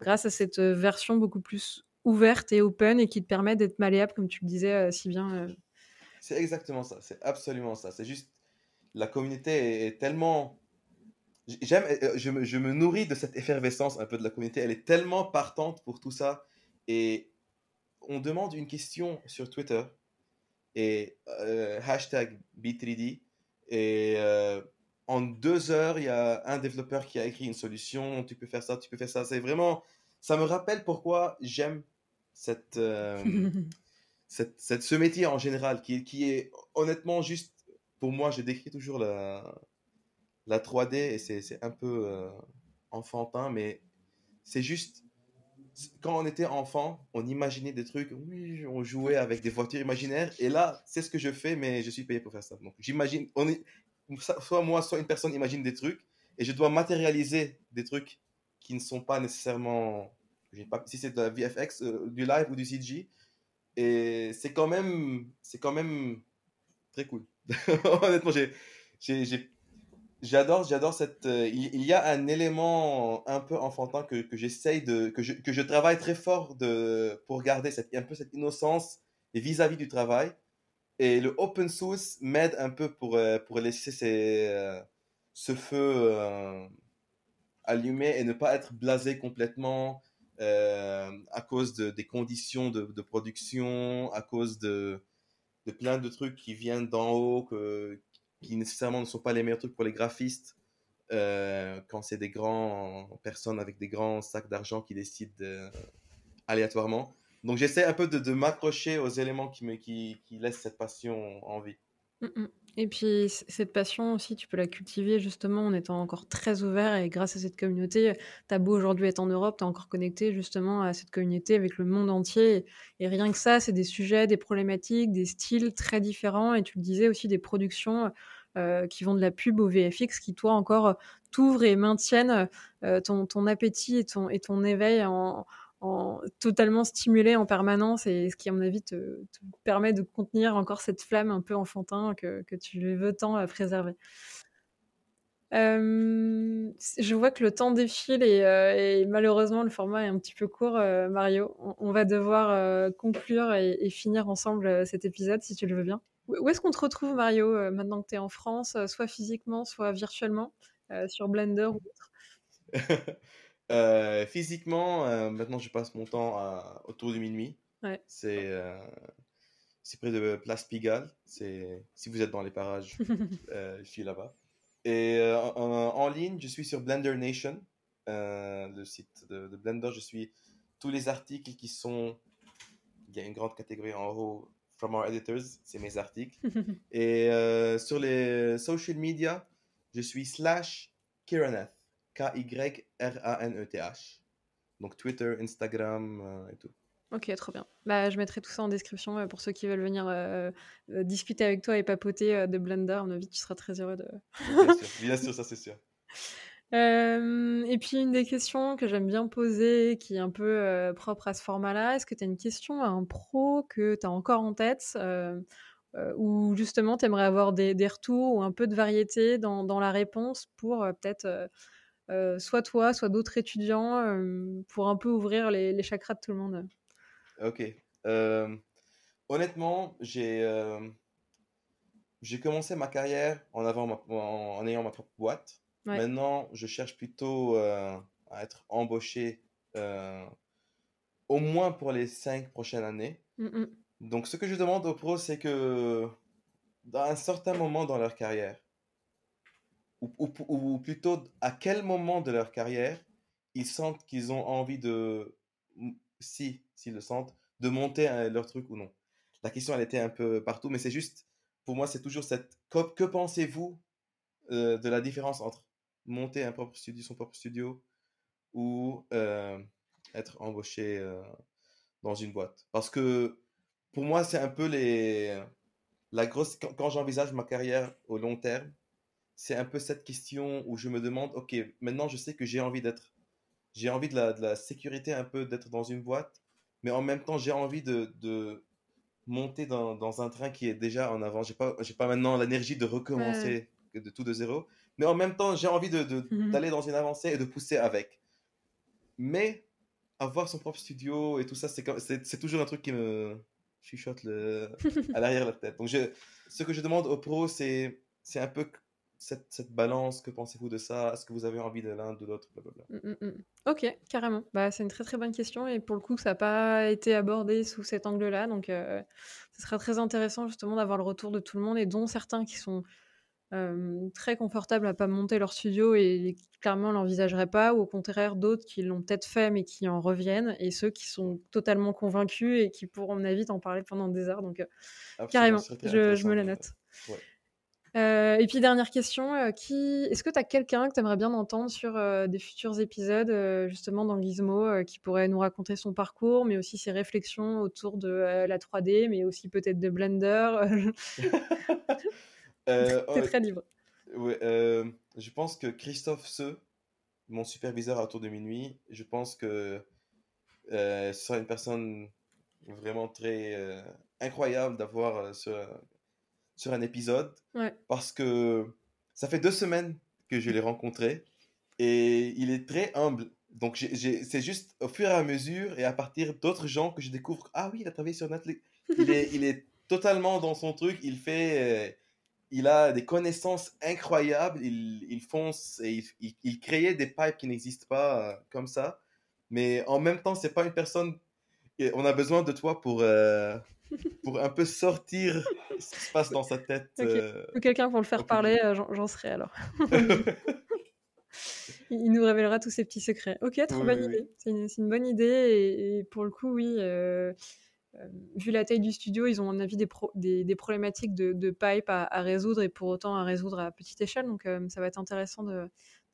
grâce à cette version beaucoup plus ouverte et open et qui te permet d'être malléable, comme tu le disais si bien c'est exactement ça, c'est absolument ça. C'est juste, la communauté est, tellement... J'aime, euh, je me, je me nourris de cette effervescence un peu de la communauté. Elle est tellement partante pour tout ça. Et on demande une question sur Twitter et euh, hashtag B3D. Et euh, en deux heures, il y a un développeur qui a écrit une solution. Tu peux faire ça, tu peux faire ça. C'est vraiment. Ça me rappelle pourquoi j'aime cette, cette, ce métier en général, qui, qui est honnêtement juste, pour moi, je décris toujours la, la 3D et c'est un peu euh, enfantin, mais c'est juste, quand on était enfant, on imaginait des trucs, oui, on jouait avec des voitures imaginaires, et là, c'est ce que je fais, mais je suis payé pour faire ça. Donc j'imagine, soit moi, soit une personne imagine des trucs et je dois matérialiser des trucs qui ne sont pas nécessairement, si c'est de la VFX, euh, du live ou du CG. Et c'est quand même, c'est quand même très cool. Honnêtement, j'adore, j'adore cette. Euh, il, y a un élément un peu enfantin que, j'essaye de, que je, que je travaille très fort de, pour garder cette, un peu cette innocence vis-à-vis du travail. Et le open source m'aide un peu pour, euh, pour laisser ces, ce feu allumé et ne pas être blasé complètement euh, à cause de, des conditions de, production, à cause de, plein de trucs qui viennent d'en haut, qui nécessairement ne sont pas les meilleurs trucs pour les graphistes. Euh, quand c'est des grands personnes avec des grands sacs d'argent qui décident aléatoirement. Donc j'essaie un peu de, de m'accrocher aux éléments qui, me, qui, qui laissent cette passion en vie. Mm, mm. Et puis cette passion aussi, tu peux la cultiver justement en étant encore très ouvert et grâce à cette communauté, as beau aujourd'hui être en Europe, tu es encore connecté justement à cette communauté avec le monde entier. Et, rien que ça, c'est des sujets, des problématiques, des styles très différents. Et tu le disais aussi, des productions euh, qui vont de la pub au VFX qui, toi, encore t'ouvrent et maintiennent euh, ton, ton, appétit et ton, et ton éveil en, totalement stimulé en permanence et ce qui, à mon avis, te, permet de contenir encore cette flamme un peu enfantin que, tu veux tant à préserver. Euh, je vois que le temps défile et, euh, malheureusement le format est un petit peu court, euh, Mario. On, va devoir conclure et, finir ensemble cet épisode si tu le veux bien. Où est-ce qu'on te retrouve, Mario, maintenant que tu es en France, soit physiquement, soit virtuellement, sur Blender ou autre? Euh, physiquement, euh, maintenant je passe mon temps à, autour de minuit. C'est euh, près de Place Pigalle. C'est si vous êtes dans les parages, je suis là-bas. Et en, ligne, je suis sur Blender Nation, le site de, Blender. Je suis tous les articles qui sont. Il y a une grande catégorie en haut. From our editors, c'est mes articles. Et sur les social media, je suis slash Kiraneth. K-Y-R-A-N-E-T-H. Donc Twitter, Instagram euh, et tout. Ok, trop bien. Bah, je mettrai tout ça en description euh, pour ceux qui veulent venir euh, discuter avec toi et papoter de Blender. À mon avis, tu seras très heureux de. bien, sûr, ça c'est sûr. et puis une des questions que j'aime bien poser, qui est un peu propre à ce format-là, est-ce que tu as une question à un pro que tu as encore en tête ou justement tu aimerais avoir des, des, retours ou un peu de variété dans, dans la réponse pour peut-être euh, soit toi, soit d'autres étudiants, euh, pour un peu ouvrir les, les, chakras de tout le monde Ok. Euh, honnêtement, j'ai j'ai commencé ma carrière en, avant en, ayant ma propre boîte. Maintenant, je cherche plutôt à être embauché au moins pour les cinq prochaines années. Mmh Donc, ce que je demande aux pros, c'est que dans un certain moment dans leur carrière, ou, plutôt à quel moment de leur carrière ils sentent qu'ils ont envie de, si, s'ils le sentent, de monter leur truc ou non? La question, elle était un peu partout, mais c'est juste, pour moi, c'est toujours cette, que, pensez-vous euh, de la différence entre monter un propre studio, son propre studio, ou euh, être embauché euh, dans une boîte? Parce que pour moi, c'est un peu les, la grosse, quand j'envisage ma carrière au long terme, c'est un peu cette question où je me demande, ok, maintenant je sais que j'ai envie d'être, j'ai envie de la, de la, sécurité un peu, d'être dans une boîte, mais en même temps j'ai envie de, de monter dans, dans, un train qui est déjà en avant. J'ai pas, j'ai pas maintenant l'énergie de recommencer de tout de zéro, mais en même temps j'ai envie de, d'aller dans une avancée et de pousser avec. Mais avoir son propre studio et tout ça, c'est, c'est, toujours un truc qui me chuchote le, à l'arrière de la tête. Donc je, ce que je demande aux pros, c'est, c'est un peu cette, balance, que pensez-vous de ça? Est-ce que vous avez envie de l'un, de l'autre mmh, mmh, mmh. Ok, carrément. Bah, c'est une très très bonne question et pour le coup, ça n'a pas été abordé sous cet angle-là. Donc, euh, ce sera très intéressant justement d'avoir le retour de tout le monde et dont certains qui sont euh, très confortables à pas monter leur studio et qui clairement l'envisageraient pas, ou au contraire d'autres qui l'ont peut-être fait mais qui en reviennent, et ceux qui sont totalement convaincus et qui pourront, à mon avis, t'en parler pendant des heures. Donc, euh, carrément, je, je, me la note. Ouais. Euh, et puis dernière question, euh, qui est-ce que tu as quelqu'un que tu aimerais bien entendre sur euh, des futurs épisodes, justement dans Gizmo, qui pourrait nous raconter son parcours, mais aussi ses réflexions autour de la 3D, mais aussi peut-être de Blender T'es très libre. Ouais, je pense que Christophe Se, mon superviseur à Tour de Minuit, je pense que ce sera une personne vraiment très incroyable d'avoir sur, sur un épisode. Ouais. Parce que ça fait deux semaines que je l'ai rencontré et il est très humble. Donc c'est juste au fur et à mesure et à partir d'autres gens que je découvre, ah oui, il a travaillé sur Netflix. Il est, il est totalement dans son truc, il fait... euh, il a des connaissances incroyables, il, il fonce et il, il, il créait des pipes qui n'existent pas euh, comme ça. Mais en même temps, c'est pas une personne. et On a besoin de toi pour, euh, pour un peu sortir ce qui se passe dans sa tête. Ok. euh. Ou quelqu'un pour le faire parler, euh, j'en serai alors. Il nous révélera tous ses petits secrets. Ok, trop Oui, bonne oui, oui. idée. C'est une, bonne idée et, et pour le coup, oui. euh, euh, vu la taille du studio, ils ont à mon avis des, pro- des, des problématiques de, de pipe à, à résoudre et pour autant à résoudre à petite échelle. Donc euh, ça va être intéressant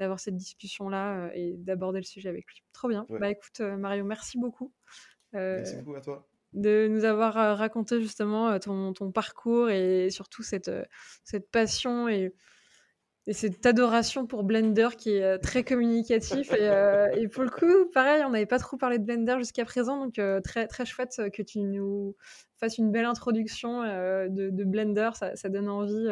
d'avoir cette discussion-là et d'aborder le sujet avec lui. Trop bien. Ouais. Bah écoute, Mario, merci beaucoup. Merci beaucoup à toi. De nous avoir euh, raconté justement euh, ton, ton parcours et surtout cette, euh, cette passion et, et cette adoration pour Blender qui est très communicatif. Et, et pour le coup, pareil, on n'avait pas trop parlé de Blender jusqu'à présent, donc très, très chouette que tu nous fasses une belle introduction de, de Blender. Ça, donne envie,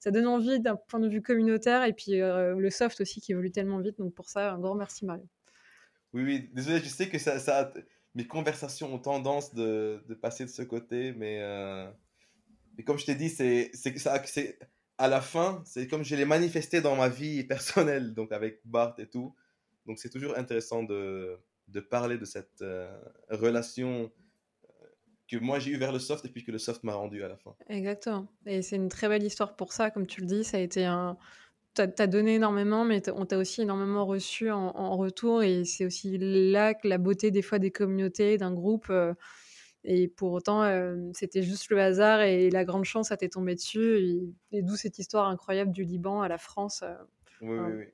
ça donne envie d'un point de vue communautaire et puis le soft aussi qui évolue tellement vite. Donc pour ça, un grand merci Mario. Oui, oui, désolé, je sais que ça mes conversations ont tendance de, de passer de ce côté, mais, euh, mais comme je t'ai dit, c'est ça, c'est à la fin, c'est comme je l'ai manifesté dans ma vie personnelle, donc avec Bart et tout. Donc c'est toujours intéressant de, de parler de cette euh, relation euh, que moi j'ai eu vers le soft et puis que le soft m'a rendu à la fin. Exactement. Et c'est une très belle histoire pour ça, comme tu le dis, ça a été un... T'as as donné énormément, mais on t'a aussi énormément reçu en, en retour, et c'est aussi là que la beauté des fois des communautés, d'un groupe. euh, et pour autant, euh, c'était juste le hasard et la grande chance, ça t'est tombé dessus. Et, et d'où cette histoire incroyable du Liban à la France. euh. Oui, oui, oui.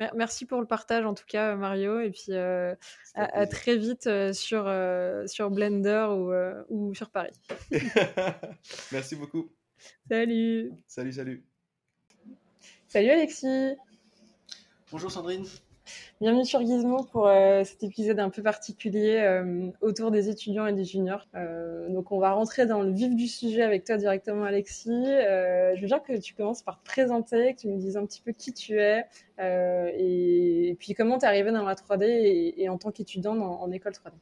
Mer- Merci pour le partage en tout cas, Mario. Et puis à, très vite sur, sur Blender ou, ou sur Paris. Merci beaucoup. Salut Salut, salut. Salut Alexis Bonjour Sandrine. Bienvenue sur Gizmo pour euh, cet épisode un peu particulier euh, autour des étudiants et des juniors. Euh, donc on va rentrer dans le vif du sujet avec toi directement Alexis. Je veux bien que tu commences par te présenter, que tu nous dises un petit peu qui tu es et, et puis comment tu es arrivé dans la 3D et, et en tant qu'étudiant en, en école 3D.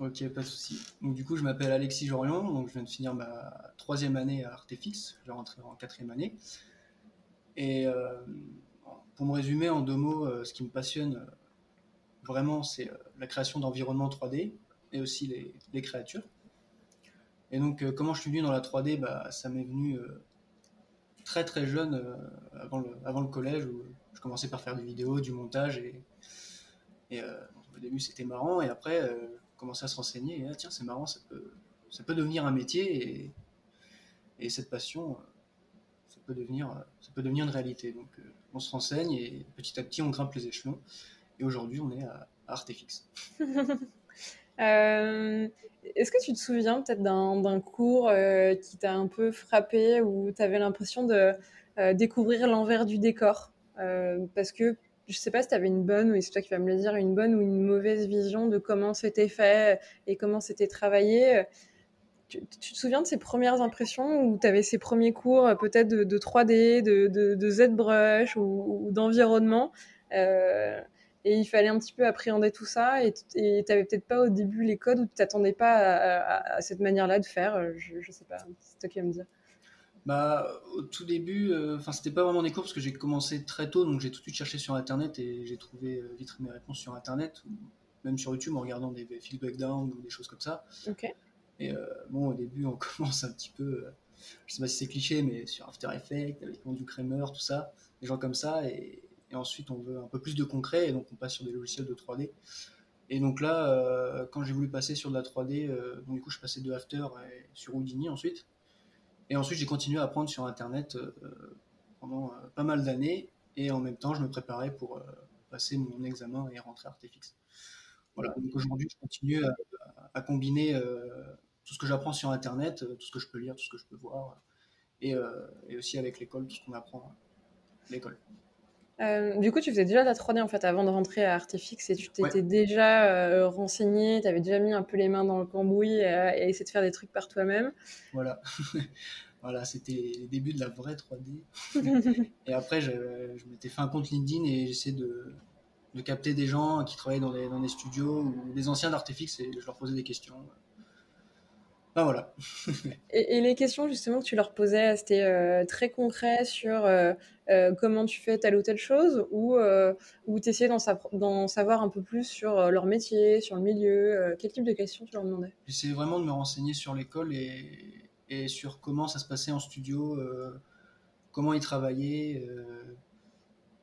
Ok, pas de souci. Donc du coup, je m'appelle Alexis Jorion, donc je viens de finir ma troisième année à Artefix. Je vais rentrer en quatrième année. Et euh, pour me résumer en deux mots, euh, ce qui me passionne euh, vraiment, c'est la création d'environnements 3D et aussi les, créatures. Et donc, comment je suis venu dans la 3D bah, Ça m'est venu très très jeune, avant, le, collège, où je commençais par faire des vidéos, du montage. Et, au début, c'était marrant. Et après, euh, commencer à se renseigner. Et, ah, tiens, c'est marrant, ça peut, devenir un métier. Et, et cette passion, peut, devenir, euh, ça peut devenir une réalité. Donc, euh, on se renseigne et petit à petit, on grimpe les échelons. Et aujourd'hui, on est à, à Artefix. Euh, Est-ce que tu te souviens peut-être d'un cours euh, qui t'a un peu frappé où tu avais l'impression de euh, découvrir l'envers du décor? Euh, Parce que je sais pas si tu avais une bonne, ou c'est toi qui vas me le dire, une bonne ou une mauvaise vision de comment c'était fait et comment c'était travaillé. Tu, tu te souviens de ces premières impressions où tu avais ces premiers cours euh, peut-être de, de 3D, de, de, de ZBrush ou, ou d'environnement euh, et il fallait un petit peu appréhender tout ça et tu n'avais peut-être pas au début les codes ou tu t'attendais pas à, à- à cette manière-là de faire, euh, je, je sais pas, c'est toi qui vas me dire. Bah, au tout début, euh, enfin, c'était pas vraiment des cours parce que j'ai commencé très tôt, donc j'ai tout de suite cherché sur internet et j'ai trouvé euh, vite mes réponses sur internet, ou même sur YouTube en regardant des field breakdown ou des choses comme ça. Ok. Et euh, bon, au début, on commence un petit peu, euh, je sais pas si c'est cliché, mais sur After Effects, avec du Kramer, tout ça, des gens comme ça, et, ensuite on veut un peu plus de concret, et donc on passe sur des logiciels de 3D. Et donc là, euh, quand j'ai voulu passer sur de la 3D, euh, donc du coup, je passais de After et sur Houdini ensuite. Et ensuite, j'ai continué à apprendre sur Internet pendant pas mal d'années, et en même temps, je me préparais pour passer mon examen et rentrer Artefix. Voilà, donc aujourd'hui, je continue à, combiner tout ce que j'apprends sur Internet, euh, tout ce que je peux lire, tout ce que je peux voir, et, euh, et aussi avec l'école, tout ce qu'on apprend. l'école. du coup, tu faisais déjà la 3D en fait avant de rentrer à Artifix et tu t'étais déjà renseigné, tu avais déjà mis un peu les mains dans le cambouis et, et essayé de faire des trucs par toi-même. Voilà. Voilà, c'était les débuts de la vraie 3D. et après, je, m'étais fait un compte LinkedIn et j'essayais de, de, capter des gens qui travaillaient dans des, dans des studios ou des anciens d'Artefix et je leur posais des questions. Ben voilà. et, et, les questions justement que tu leur posais, c'était euh, très concret sur euh, euh, comment tu fais telle ou telle chose ou, ou tu essayais d'en savoir un peu plus sur leur métier, sur le milieu Quel type de questions tu leur demandais? J'essayais vraiment de me renseigner sur l'école et, et sur comment ça se passait en studio, comment ils travaillaient,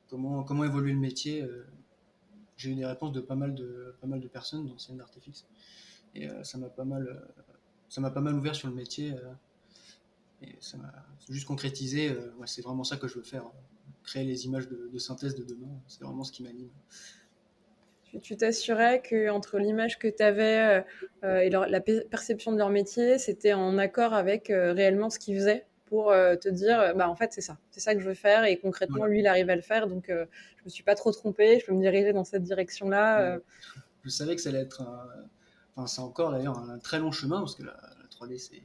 comment, comment évoluait le métier. J'ai eu des réponses de pas mal de, pas mal de personnes, d'anciennes d'Artefix. Et ça m'a pas mal ça m'a pas mal ouvert sur le métier et ça m'a juste concrétisé c'est vraiment ça que je veux faire créer les images de, synthèse de demain c'est vraiment ce qui m'anime. Tu t'assurais que entre l'image que tu avais euh, euh, et la perception de leur métier, c'était en accord avec euh, réellement ce qu'ils faisaient pour te dire, bah en fait c'est ça, c'est ça que je veux faire et concrètement lui il arrive à le faire, donc je me suis pas trop trompée, je peux me diriger dans cette direction-là. Je savais que ça allait être, enfin c'est encore d'ailleurs un très long chemin parce que la, 3D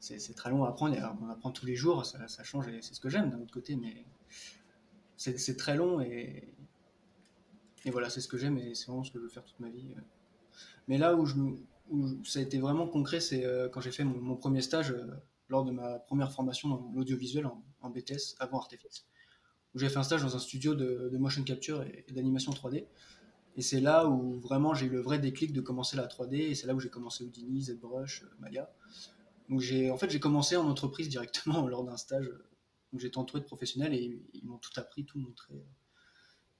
c'est très long à apprendre, on apprend tous les jours, ça, change et c'est ce que j'aime d'un autre côté, mais c'est très long et voilà, c'est ce que j'aime et c'est vraiment ce que je veux faire toute ma vie. Mais là où, ça a été vraiment concret, c'est euh, quand j'ai fait mon, premier stage euh, lors de ma première formation dans l'audiovisuel en, BTS avant Artefix. Où j'ai fait un stage dans un studio de, motion capture et, d'animation 3D. Et c'est là où vraiment j'ai eu le vrai déclic de commencer la 3D. Et c'est là où j'ai commencé Houdini, ZBrush, euh, Maya. Donc j'ai, en fait, j'ai commencé en entreprise directement lors d'un stage où j'étais entouré de professionnels et ils m'ont tout appris, tout montré.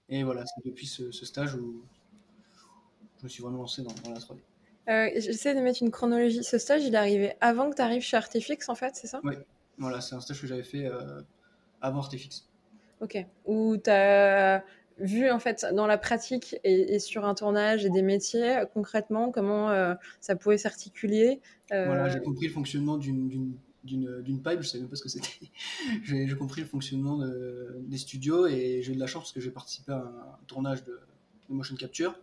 Et voilà, c'est depuis ce, stage où je me suis vraiment lancé dans, la 3D. Euh, J'essaie de mettre une chronologie. Ce stage, il est arrivé avant que tu arrives chez Artifix, en fait, c'est ça? Oui, voilà, c'est un stage que j'avais fait euh, avant Artifix. Ok. Où tu as vu, en fait, dans la pratique et, sur un tournage et des métiers, concrètement, comment euh, ça pouvait s'articuler. Voilà, j'ai compris le fonctionnement d'une d'une pipe, je savais même pas ce que c'était. j'ai compris le fonctionnement des studios et j'ai eu de la chance parce que j'ai participé à un tournage de, motion capture.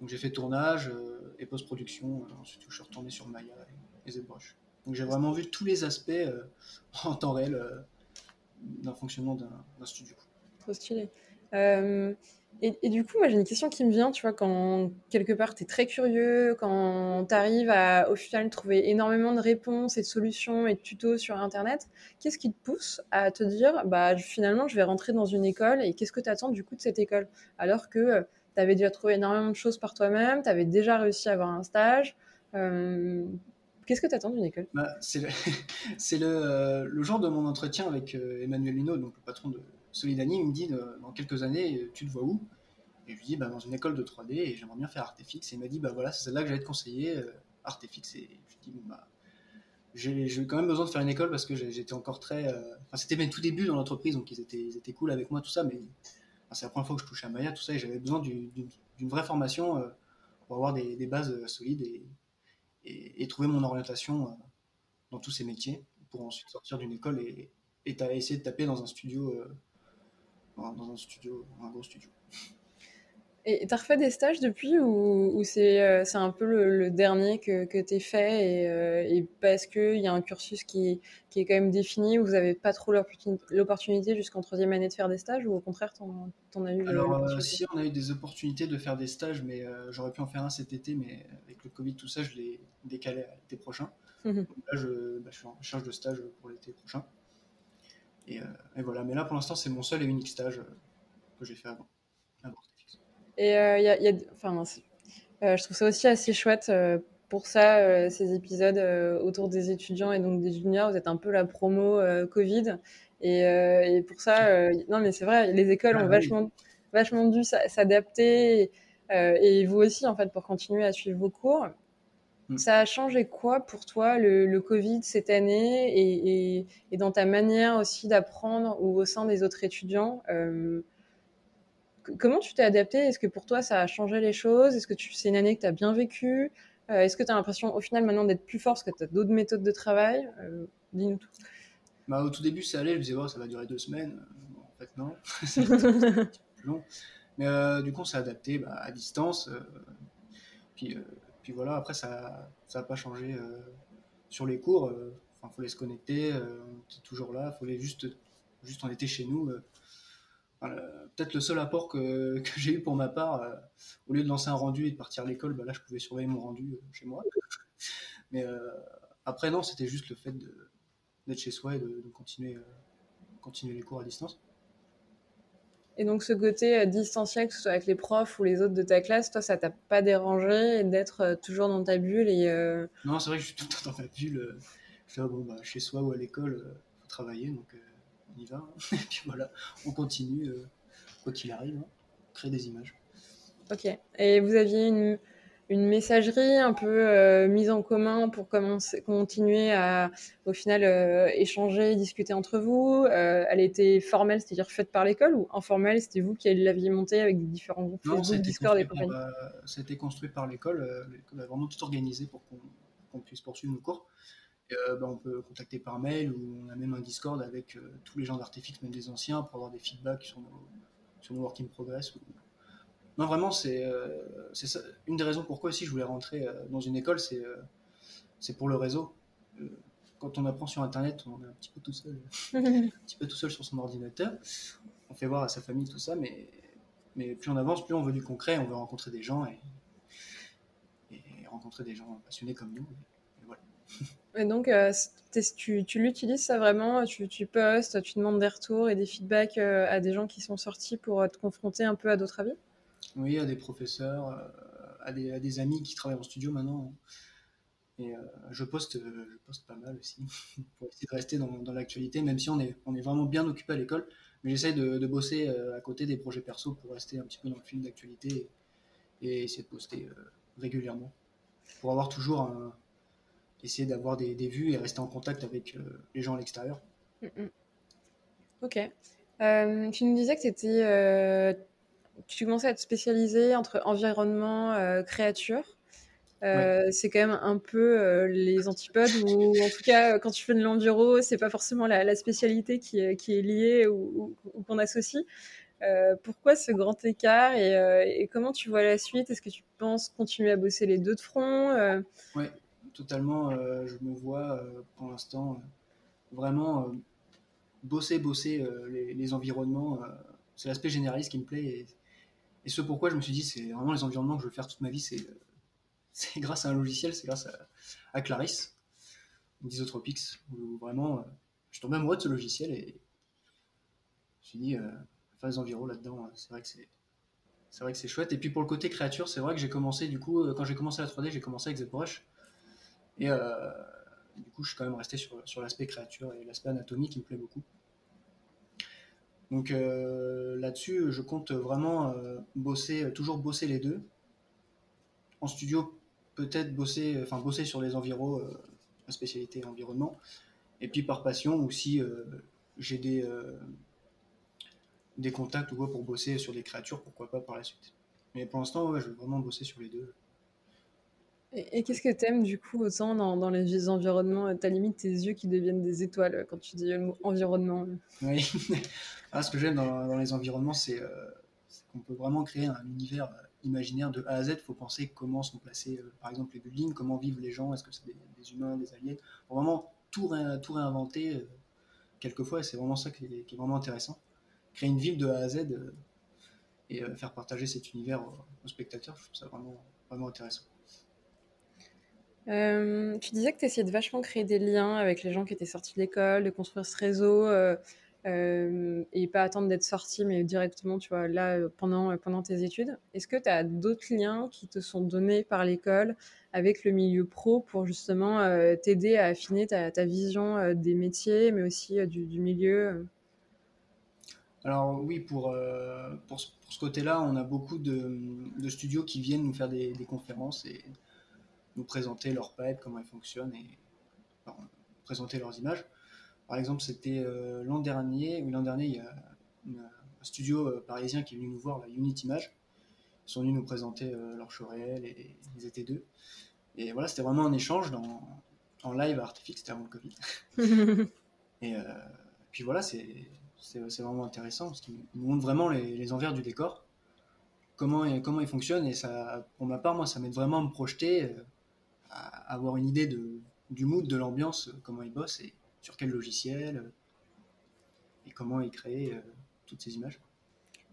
Donc j'ai fait tournage euh, et post-production. Euh, ensuite, je suis retourné sur Maya et, ZBrush. Donc j'ai vraiment vu tous les aspects euh, en temps réel d'un fonctionnement d'un studio. Trop stylé. Et, du coup, moi, j'ai une question qui me vient, tu vois, quand quelque part, tu es très curieux, quand tu arrives à, au final, trouver énormément de réponses et de solutions et de tutos sur Internet, qu'est-ce qui te pousse à te dire, bah, finalement, je vais rentrer dans une école et qu'est-ce que tu attends du coup de cette école? Alors que euh, tu avais déjà trouvé énormément de choses par toi-même, tu avais déjà réussi à avoir un stage. Euh, qu'est-ce que tu attends d'une école? Bah, C'est le, euh, le, genre de mon entretien avec Emmanuel Lino, donc le patron de Solidani, il me dit euh, dans quelques années, tu te vois où? Et je lui dis bah, dans une école de 3D et j'aimerais bien faire Artefix. Et il m'a dit bah voilà, c'est celle-là que j'allais te conseiller, euh, Artefix. Et je lui dis bah j'ai quand même besoin de faire une école parce que j'étais encore très. Euh, enfin, c'était mes tout débuts dans l'entreprise, donc ils étaient, ils étaient cool avec moi, tout ça, mais c'est la première fois que je touchais à Maya, tout ça, et j'avais besoin d'une vraie formation pour avoir des, bases solides et, trouver mon orientation dans tous ces métiers pour ensuite sortir d'une école et, et essayer de taper dans un studio dans un studio, un gros studio. Et tu as refait des stages depuis ou, c'est euh, un peu le, dernier que, que tu as fait et, euh, et parce qu'il y a un cursus qui, qui, est quand même défini, vous n'avez pas trop l'opportunité jusqu'en troisième année de faire des stages ou au contraire tu en, as eu Alors euh, si on a eu des opportunités de faire des stages, mais j'aurais pu en faire un cet été, mais avec le Covid tout ça, je l'ai décalé à l'été prochain. Mmh là je, bah, je suis en recherche de stage pour l'été prochain. Euh, et, voilà, mais là pour l'instant c'est mon seul et unique stage euh, que j'ai fait avant. Et il y a, y a, enfin, euh, je trouve ça aussi assez chouette pour ça, ces épisodes autour des étudiants et donc des juniors, vous êtes un peu la promo Covid. Et, et, pour ça, non mais c'est vrai, les écoles ah ont vachement, vachement dû s'adapter. et vous aussi, en fait, pour continuer à suivre vos cours. Mm. Ça a changé quoi pour toi le, Covid cette année et, dans ta manière aussi d'apprendre ou au sein des autres étudiants euh, Comment tu t'es adapté Est-ce que pour toi ça a changé les choses? Est-ce que c'est une année que tu as bien vécue? Euh, Est-ce que tu as l'impression au final maintenant d'être plus fort parce que tu as d'autres méthodes de travail? Euh, Dis-nous tout. Bah, au tout début ça allait, je me disais oh, ça va durer deux semaines. en fait, non. c'est un petit peu plus long. Mais du coup, on s'est adapté bah, à distance. puis, voilà, après, ça n'a pas changé euh, sur les cours. Il fallait se connecter, euh, on était toujours là. Fallait juste, juste, on était chez nous. euh. Peut-être le seul apport que, j'ai eu pour ma part, euh, au lieu de lancer un rendu et de partir à l'école, bah, là, je pouvais surveiller mon rendu euh, chez moi. Mais euh, après, non, c'était juste le fait d'être chez soi et de, de continuer, euh, continuer les cours à distance. Et donc ce côté euh, distanciel, que ce soit avec les profs ou les autres de ta classe, toi, ça t'a pas dérangé d'être euh, toujours dans ta bulle et euh, Non, c'est vrai que je suis tout le temps dans ma bulle. Je fais, ah, bon, bah, chez soi ou à l'école, faut travailler, donc euh, on y va. hein. Et puis voilà, on continue, euh, quoi qu'il arrive, hein, on crée des images. Ok. Et vous aviez une, une messagerie un peu euh, mise en commun pour commencer, continuer à, au final, euh, échanger, discuter entre vous. Euh, elle était formelle, c'est-à-dire faite par l'école, ou informelle, c'était vous qui l'aviez montée avec des différents groupes Non, Facebook, Discord et compagnie? ça a été construit par l'école. euh, L'école a vraiment tout organisé pour qu'on puisse poursuivre nos cours. Et, bah, on peut contacter par mail ou on a même un Discord avec tous les gens d'Artefix, même des anciens, pour avoir des feedbacks sur nos, sur nos work in progress. ou- Non, vraiment, c'est euh. Une des raisons pourquoi aussi je voulais rentrer euh, dans une école, c'est euh, pour le réseau. Quand on apprend sur Internet, on est un petit peu tout seul un petit peu tout seul sur son ordinateur. On fait voir à sa famille tout ça, mais, mais plus on avance, plus on veut du concret, on veut rencontrer des gens et, et rencontrer des gens passionnés comme nous. Et voilà. Et donc, euh, tu, tu l'utilises ça vraiment? Tu, tu postes, tu demandes des retours et des feedbacks euh, à des gens qui sont sortis pour te confronter un peu à d'autres avis? Oui, à des professeurs, euh, à des, à des amis qui travaillent en studio maintenant. Et euh, je, poste, euh, je poste pas mal aussi, pour essayer de rester dans, l'actualité, même si on est, on est vraiment bien occupé à l'école. Mais j'essaye de, bosser à côté des projets perso pour rester un petit peu dans le film d'actualité et, essayer de poster régulièrement. Pour avoir toujours un. essayer d'avoir des, vues et rester en contact avec les gens à l'extérieur. Mhm. Ok. Euh, tu nous disais que t'étais, euh, tu commençais à te spécialiser entre environnement, euh, créature. Euh, C'est quand même un peu euh, les antipodes, ou en tout cas, euh, quand tu fais de l'enduro, c'est pas forcément la, la spécialité qui est, qui est liée ou, ou- ou qu'on associe. Pourquoi ce grand écart et, et comment tu vois la suite? Est-ce que tu penses continuer à bosser les deux de front Ouais, totalement. je me vois pour l'instant vraiment bosser, bosser les, les environnements. c'est l'aspect généraliste qui me plaît. Et, et ce pourquoi je me suis dit, c'est vraiment les environnements que je veux faire toute ma vie. C'est grâce à un logiciel, c'est grâce à, à Clarisse, d'Isotropix, où vraiment euh, je suis tombé amoureux de ce logiciel et je me suis dit, euh, faire des environs là-dedans, euh, c'est vrai que c'est. C'est vrai que c'est chouette. Et puis pour le côté créature, c'est vrai que j'ai commencé, du coup, euh, quand j'ai commencé la 3D, j'ai commencé avec ZBrush. Et du coup, je suis quand même resté sur, sur l'aspect créature et l'aspect anatomie qui me plaît beaucoup. Donc euh, là-dessus, je compte vraiment euh, bosser, toujours bosser les deux. En studio, peut-être bosser, enfin bosser sur les environs, euh, la spécialité environnement. Et puis par passion aussi, euh, j'ai des, euh, contacts ou quoi pour bosser sur des créatures, pourquoi pas par la suite. Mais pour l'instant, je veux vraiment bosser sur les deux. Et, qu'est-ce que t'aimes du coup autant dans, dans les environnements? T'as limite tes yeux qui deviennent des étoiles euh, quand tu dis le mot environnement. Oui. Ah, ce que j'aime dans, les environnements, c'est euh, c'est qu'on peut vraiment créer un univers euh, imaginaire de A à Z. Il faut penser comment sont placés, euh, par exemple, les buildings, comment vivent les gens, est-ce que c'est des, humains, des aliens? Faut vraiment tout, ré- tout réinventer euh, quelquefois, et c'est vraiment ça qui est, vraiment intéressant. Créer une ville de A à Z euh, et euh, faire partager cet univers aux, aux spectateurs, je trouve ça vraiment, vraiment intéressant. Euh, tu disais que tu essayais de vachement créer des liens avec les gens qui étaient sortis de l'école, de construire ce réseau euh, euh, et pas attendre d'être sorti, mais directement, tu vois, là, pendant, pendant tes études. Est-ce que tu as d'autres liens qui te sont donnés par l'école avec le milieu pro pour justement t'aider à affiner ta, vision des métiers, mais aussi du, milieu Alors oui, pour, pour, ce- côté-là, on a beaucoup de, de studios qui viennent nous faire des, des conférences et nous présenter leur pipe, comment ils fonctionnent et présenter leurs images. Par exemple, c'était euh, l'an dernier, ou l'an dernier, il y a une- un studio euh, parisien qui est venu nous voir, la Unit Image. Ils sont venus nous présenter leur show réel et ils étaient deux. Et voilà, c'était vraiment un échange dans, en live à Artifix, c'était avant le Covid. Et euh, puis voilà, c'est c'est vraiment intéressant parce qu'il nous montre vraiment les, envers du décor, comment, comment il fonctionne. Et ça, pour ma part, moi, ça m'aide vraiment à me projeter, avoir une idée de, du mood, de l'ambiance, comment il bosse et sur quel logiciel et comment il crée toutes ces images.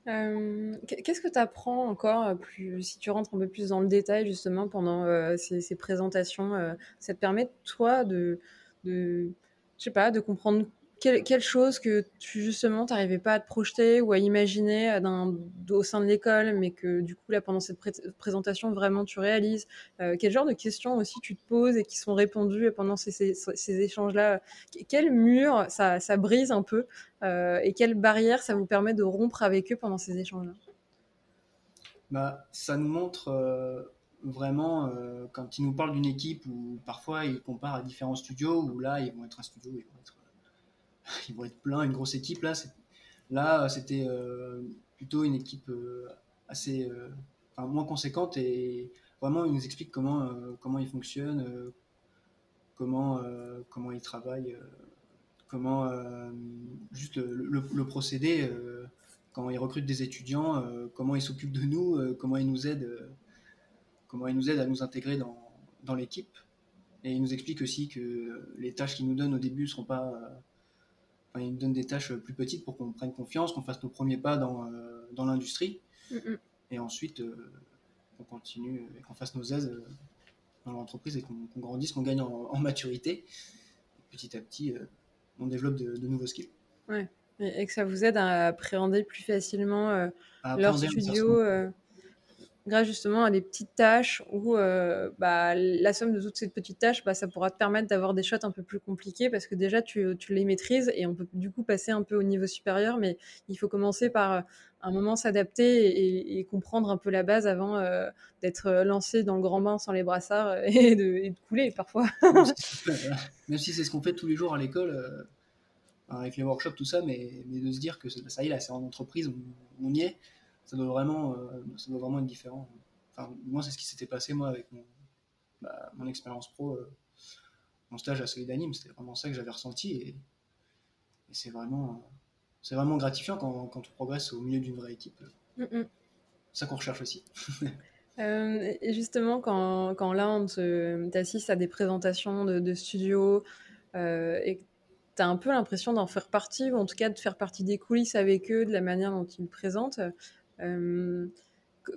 Euh, qu'est-ce que tu apprends encore euh, plus, si tu rentres un peu plus dans le détail justement pendant euh, ces, présentations Ça te permet toi de, de, je sais pas, de comprendre quelle, chose que tu justement t'arrivais pas à te projeter ou à imaginer euh, au sein de l'école, mais que du coup là pendant cette présentation vraiment tu réalises euh, Quel genre de questions aussi tu te poses et qui sont répondues pendant ces, échanges-là? Quel mur ça, brise un peu euh, et quelle barrière ça vous permet de rompre avec eux pendant ces échanges-là? Bah, ça nous montre vraiment quand ils nous parlent d'une équipe où parfois ils comparent à différents studios où là ils vont être un studio, ils vont être ils vont être pleins, une grosse équipe. Là, là c'était euh, plutôt une équipe euh, assez euh, moins conséquente et vraiment, ils nous expliquent comment, comment ils fonctionnent, comment, comment ils travaillent, comment juste le, procédé, quand ils recrutent des étudiants, comment ils s'occupent de nous, comment ils nous aident, comment ils nous aident à nous intégrer dans, dans l'équipe. Et ils nous expliquent aussi que les tâches qu'ils nous donnent au début ne seront pas il nous donne des tâches plus petites pour qu'on prenne confiance, qu'on fasse nos premiers pas dans, euh, dans l'industrie. Mm, mm. Et ensuite, euh, qu'on continue et qu'on fasse nos aises euh, dans l'entreprise et qu'on grandisse, qu'on gagne en, maturité. petit à petit, on développe de, nouveaux skills. Ouais. Et, que ça vous aide à appréhender plus facilement leur studio grâce justement à des petites tâches où euh, bah, la somme de toutes ces petites tâches, bah, ça pourra te permettre d'avoir des shots un peu plus compliqués parce que déjà tu, tu, les maîtrises et on peut du coup passer un peu au niveau supérieur, mais il faut commencer par euh, un moment s'adapter et, comprendre un peu la base avant euh, d'être lancé dans le grand bain sans les brassards et de, couler parfois. Même si c'est ce qu'on fait tous les jours à l'école. avec les workshops, tout ça, mais, mais, de se dire que ça y est, là, c'est en entreprise, on y est, ça doit vraiment, euh, ça doit vraiment être différent. Enfin, moi, c'est ce qui s'était passé, moi, avec mon, bah, mon expérience pro, euh, mon stage à Solidanime. C'était vraiment ça que j'avais ressenti. Et, c'est vraiment, c'est vraiment gratifiant quand, quand on progresse au milieu d'une vraie équipe. Mm, mm. C'est ça qu'on recherche aussi. Euh, et justement, quand, quand là, on t'assiste à des présentations de, de studios et tu as un peu l'impression d'en faire partie, ou en tout cas de faire partie des coulisses avec eux, de la manière dont ils présentent. Euh,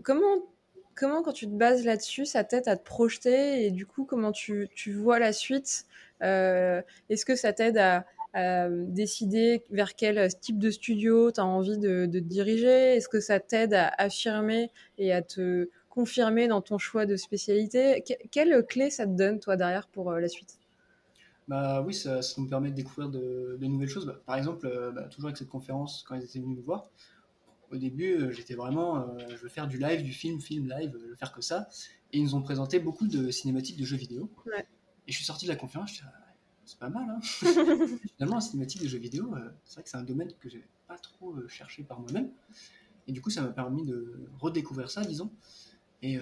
comment, comment, quand tu te bases là-dessus, ça t'aide à te projeter et du coup, comment tu, tu vois la suite euh, Est-ce que ça t'aide à, décider vers quel type de studio tu as envie de, te diriger? Est-ce que ça t'aide à affirmer et à te confirmer dans ton choix de spécialité? Quelle clé ça te donne, toi, derrière, pour euh, la suite? Bah oui, ça, ça, nous permet de découvrir de, nouvelles choses. Bah, par exemple, bah, toujours avec cette conférence, quand ils étaient venus nous voir, au début, euh, j'étais vraiment, euh, je veux faire du live, du film, film, live, je veux faire que ça. Et ils nous ont présenté beaucoup de cinématiques de jeux vidéo. Et je suis sorti de la conférence, je suis ah, c'est pas mal. Hein Finalement, la cinématique de jeux vidéo, euh, c'est vrai que c'est un domaine que j'ai pas trop cherché par moi-même. Et du coup, ça m'a permis de redécouvrir ça, disons, et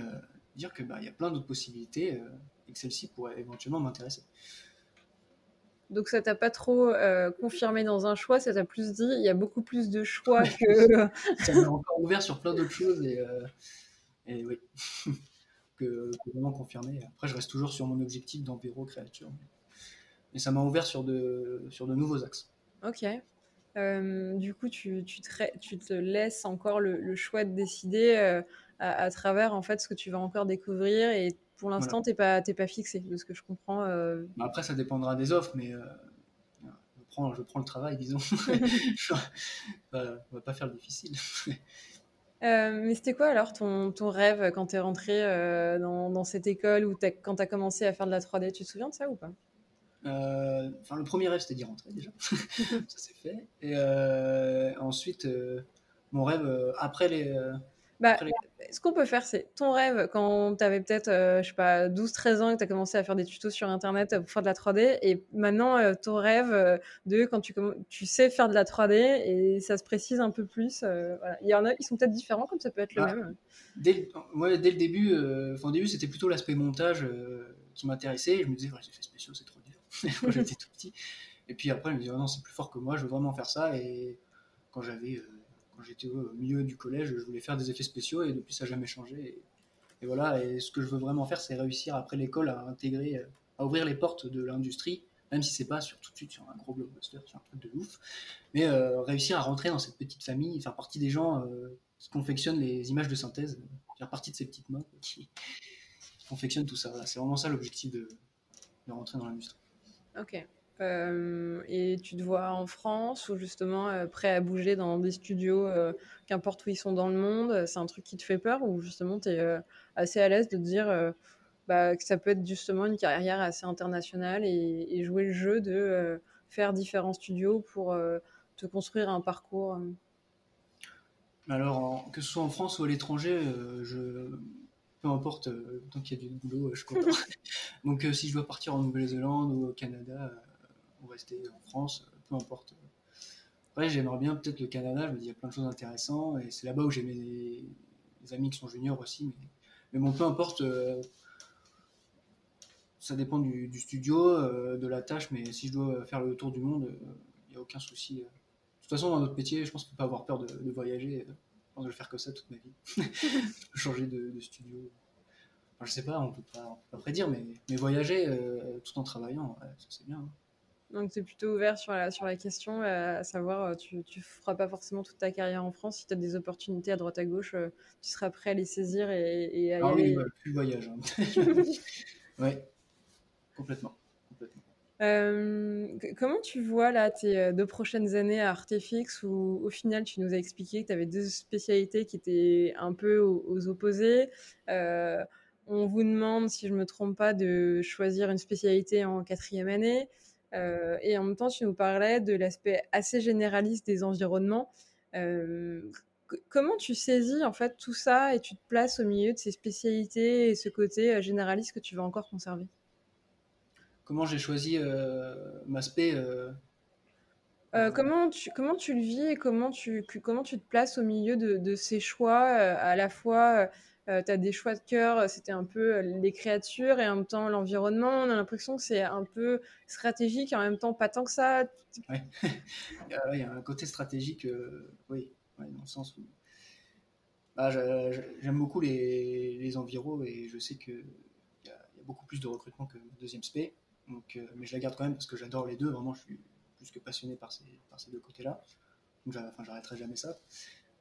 dire que bah, y a plein d'autres possibilités et que celle-ci pourrait éventuellement m'intéresser. Donc ça t'a pas trop euh, confirmé dans un choix, ça t'a plus dit il y a beaucoup plus de choix que. ça m'a encore ouvert sur plein d'autres choses et, euh, oui, que, vraiment confirmé. Après, je reste toujours sur mon objectif d'Empiro créature, mais ça m'a ouvert sur de, sur de nouveaux axes. Ok. Euh, du coup, tu, tu, te, tu, te, laisses encore le, choix de décider à, à, travers en fait ce que tu vas encore découvrir et pour l'instant, tu n'es pas, pas fixé, de ce que je comprends. Euh. Bah, après, ça dépendra des offres, mais euh, je, prends, je prends le travail, disons. on va pas faire le difficile. Euh, mais c'était quoi alors ton, ton rêve quand tu es rentré dans, dans, cette école ou quand tu as commencé à faire de la 3D Tu te souviens de ça ou pas? Enfin, le premier rêve, c'était d'y rentrer déjà. ça c'est fait. Et ensuite, mon rêve, après les bah, ce qu'on peut faire, c'est ton rêve quand tu avais peut-être, euh, je sais pas, 12-13 ans et que tu as commencé à faire des tutos sur Internet pour faire de la 3D. Et maintenant, euh, ton rêve euh, de quand tu, tu sais faire de la 3D et ça se précise un peu plus. voilà. Il y en a, ils sont peut-être différents, comme ça peut être le bah, même. Dès, ouais, dès le début, au début c'était plutôt l'aspect montage qui m'intéressait. Je me disais, les effets spéciaux, c'est trop dur quand j'étais tout petit. Et puis après, je me disais, oh non, c'est plus fort que moi, je veux vraiment faire ça. Et quand j'avais quand j'étais au milieu du collège, je voulais faire des effets spéciaux et depuis ça n'a jamais changé. Et, voilà, et ce que je veux vraiment faire, c'est réussir après l'école à intégrer, à ouvrir les portes de l'industrie, même si c'est pas sur, tout de suite sur un gros blockbuster, sur un truc de ouf, mais réussir à rentrer dans cette petite famille, faire partie des gens qui confectionnent les images de synthèse, faire partie de ces petites mains qui, confectionnent tout ça. C'est vraiment ça l'objectif de, de rentrer dans l'industrie. Ok. Euh, et tu te vois en France ou justement euh, prêt à bouger dans des studios, euh, qu'importe où ils sont dans le monde, c'est un truc qui te fait peur ou justement tu es assez à l'aise de te dire bah, que ça peut être justement une carrière assez internationale et, jouer le jeu de faire différents studios pour te construire un parcours Alors, que ce soit en France ou à l'étranger, je peu importe, tant qu'il y a du boulot, je suis content. Donc si je dois partir en Nouvelle-Zélande ou au Canada, ou rester en France, peu importe. Après, j'aimerais bien peut-être le Canada, je me dis, il y a plein de choses intéressantes, et c'est là-bas où j'ai mes, amis qui sont juniors aussi, mais, bon, peu importe, euh, ça dépend du, studio, euh, de la tâche, mais si je dois faire le tour du monde, il n'y a aucun souci. De toute façon, dans notre métier, je pense qu'il ne faut pas avoir peur de, voyager. Je pense que je vais faire que ça toute ma vie. changer de, studio. Enfin, je sais pas, on peut pas, peut pas prédire, mais, mais voyager euh, tout en travaillant, ça c'est bien. Hein. Donc, tu es plutôt ouvert sur la, sur la question, euh, à savoir, euh, tu ne feras pas forcément toute ta carrière en France. Si tu as des opportunités à droite à gauche, euh, tu seras prêt à les saisir et, à y ah aller. Oui, plus voyage. Hein. oui, complètement. comment tu vois là tes deux prochaines années à Artefix où au final tu nous as expliqué que tu avais deux spécialités qui étaient un peu aux, aux opposés On vous demande, si je ne me trompe pas, de choisir une spécialité en quatrième année. Euh, et en même temps, tu nous parlais de l'aspect assez généraliste des environnements. Euh, comment tu saisis en fait tout ça et tu te places au milieu de ces spécialités et ce côté euh, généraliste que tu veux encore conserver? Comment j'ai choisi ma spé comment, tu, comment tu le vis et comment tu, comment tu te places au milieu de, de ces choix à la fois euh, tu as des choix de cœur, c'était un peu euh, les créatures et en même temps l'environnement. On a l'impression que c'est un peu stratégique et en même temps pas tant que ça. Ouais. Il y a un côté stratégique, euh, oui, dans le sens où bah, j'aime beaucoup les, les environs et je sais qu'il y, y, a beaucoup plus de recrutement que deuxième spé. Donc, mais je la garde quand même parce que j'adore les deux. Vraiment, je suis plus que passionné par ces, par ces deux côtés-là. Donc, j'arrêterai jamais ça.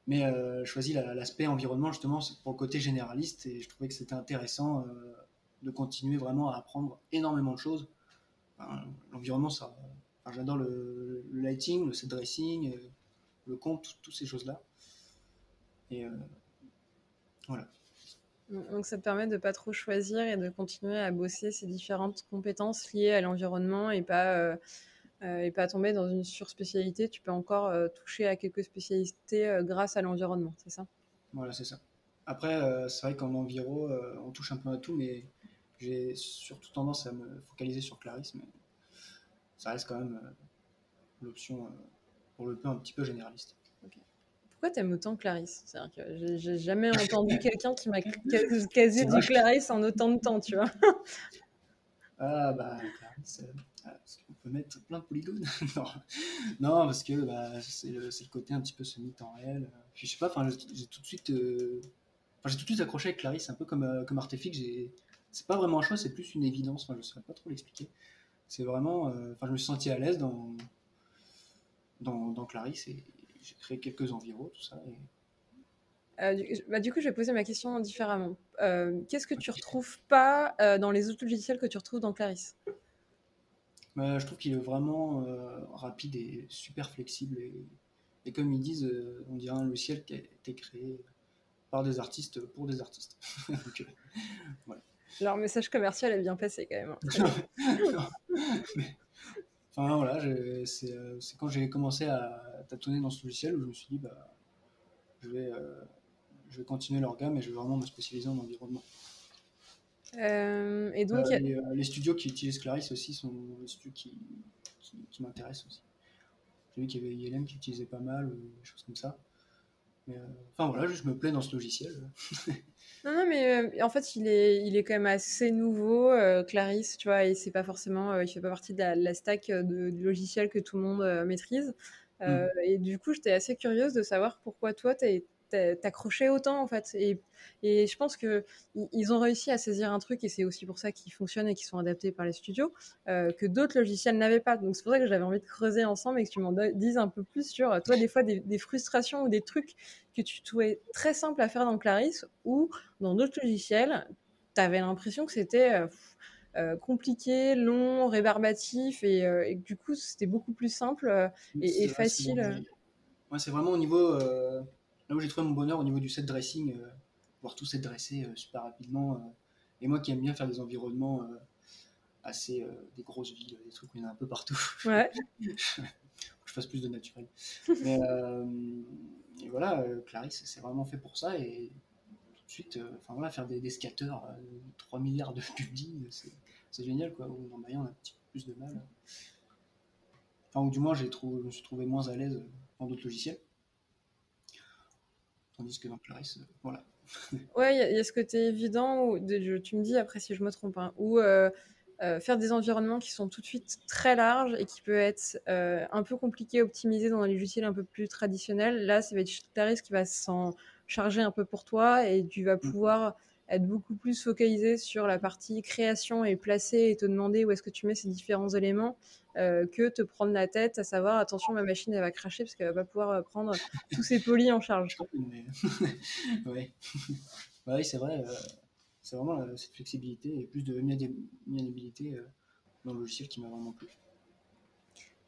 Mais euh, je choisis l'aspect environnement justement pour le côté généraliste et je trouvais que c'était intéressant euh, de continuer vraiment à apprendre énormément de choses. L'environnement, ça, j'adore le, lighting, le set dressing, euh, le compte, toutes ces choses-là. Et voilà. Donc ça te permet de pas trop choisir et de continuer à bosser ces différentes compétences liées à l'environnement et pas euh, et pas tomber dans une surspécialité, tu peux encore euh, toucher à quelques spécialités euh, grâce à l'environnement, c'est ça? Voilà, c'est ça. Après, c'est vrai qu'en enviro, on touche un peu à tout, mais j'ai surtout tendance à me focaliser sur Clarisse, mais ça reste quand même l'option pour le peu un petit peu généraliste. Pourquoi t'aimes autant Clarisse? C'est-à-dire que j'ai jamais entendu quelqu'un qui m'a casé du Clarisse en autant de temps, tu vois. ah bah Clarisse, parce qu'on peut mettre plein de polygones. non. non, parce que bah, c'est le, le, côté un petit peu semi-temps réel. Je sais pas, j'ai tout de suite, euh, j'ai tout de suite accroché avec Clarisse, un peu comme euh, comme Artefix. C'est pas vraiment un choix, c'est plus une évidence. Enfin, je saurais pas trop l'expliquer. C'est vraiment, euh, enfin, je me suis senti à l'aise dans, dans, dans Clarisse et j'ai créé quelques environs, tout ça. du, bah, du, coup, je vais poser ma question différemment. Qu'est-ce que tu retrouves pas dans les autres logiciels que tu retrouves dans Clarisse? Je trouve qu'il est vraiment euh, rapide et super flexible. Et, comme ils disent, euh, on dirait un logiciel qui a été créé par des artistes pour des artistes. Euh, Leur message commercial est bien passé quand même. Hein. enfin voilà, c'est quand j'ai commencé à tâtonner dans ce logiciel où je me suis dit, bah, je, vais, je vais continuer leur gamme et je vais vraiment me spécialiser en environnement. Euh, et donc, euh, euh, les, studios qui utilisent Clarisse aussi sont des studios qui, qui, m'intéressent aussi. J'ai vu qu'il y avait ILM qui utilisait pas mal, ou des choses comme ça. Mais, enfin voilà, je me plais dans ce logiciel. non, non, mais en fait, il est, il est quand même assez nouveau, Clarisse, tu vois, et c'est pas forcément, il fait pas partie de la, stack de, du logiciel que tout le monde maîtrise. Euh, et du coup, j'étais assez curieuse de savoir pourquoi toi, t'accrochais autant en fait. Et, et je pense que ils ont réussi à saisir un truc et c'est aussi pour ça qu'ils fonctionnent et qu'ils sont adaptés par les studios euh, que d'autres logiciels n'avaient pas. Donc c'est pour ça que j'avais envie de creuser ensemble et que tu m'en dises un peu plus sur toi des fois des, des, frustrations ou des trucs que tu trouvais très simples à faire dans Clarisse ou dans d'autres logiciels, tu avais l'impression que c'était euh, euh, compliqué, long, rébarbatif et, euh, du coup c'était beaucoup plus simple euh, et, et facile. Ouais, c'est vraiment au niveau là où j'ai trouvé mon bonheur au niveau du set dressing, voir tout set dressé super rapidement. et moi qui aime bien faire des environnements assez des grosses villes, des trucs où il y en a un peu partout. Ouais. je fasse plus de naturel. Mais et voilà, Clarisse, c'est vraiment fait pour ça et suite, euh, enfin voilà, faire des, des skateurs, 3 milliards de publis, c'est génial quoi. Maya, on a un petit peu plus de mal. Enfin, ou du moins, j'ai je me suis trouvé moins à l'aise dans d'autres logiciels. Tandis que dans Clarisse, euh, voilà. ouais, il y, y, a ce côté évident, où, de, tu me dis après si je me trompe, hein, où euh, euh, faire des environnements qui sont tout de suite très larges et qui peut être euh, un peu compliqué à optimiser dans les logiciels un peu plus traditionnels. Là, ça va être Clarisse qui va s'en charger un peu pour toi et tu vas pouvoir être beaucoup plus focalisé sur la partie création et placer et te demander où est-ce que tu mets ces différents éléments euh, que te prendre la tête à savoir attention ma machine elle va cracher parce qu'elle va pas pouvoir euh, prendre tous ces polis en charge. ouais. oui, c'est vrai. Euh, c'est vraiment euh, cette flexibilité et plus de maniabilité dans le logiciel qui m'a vraiment plu.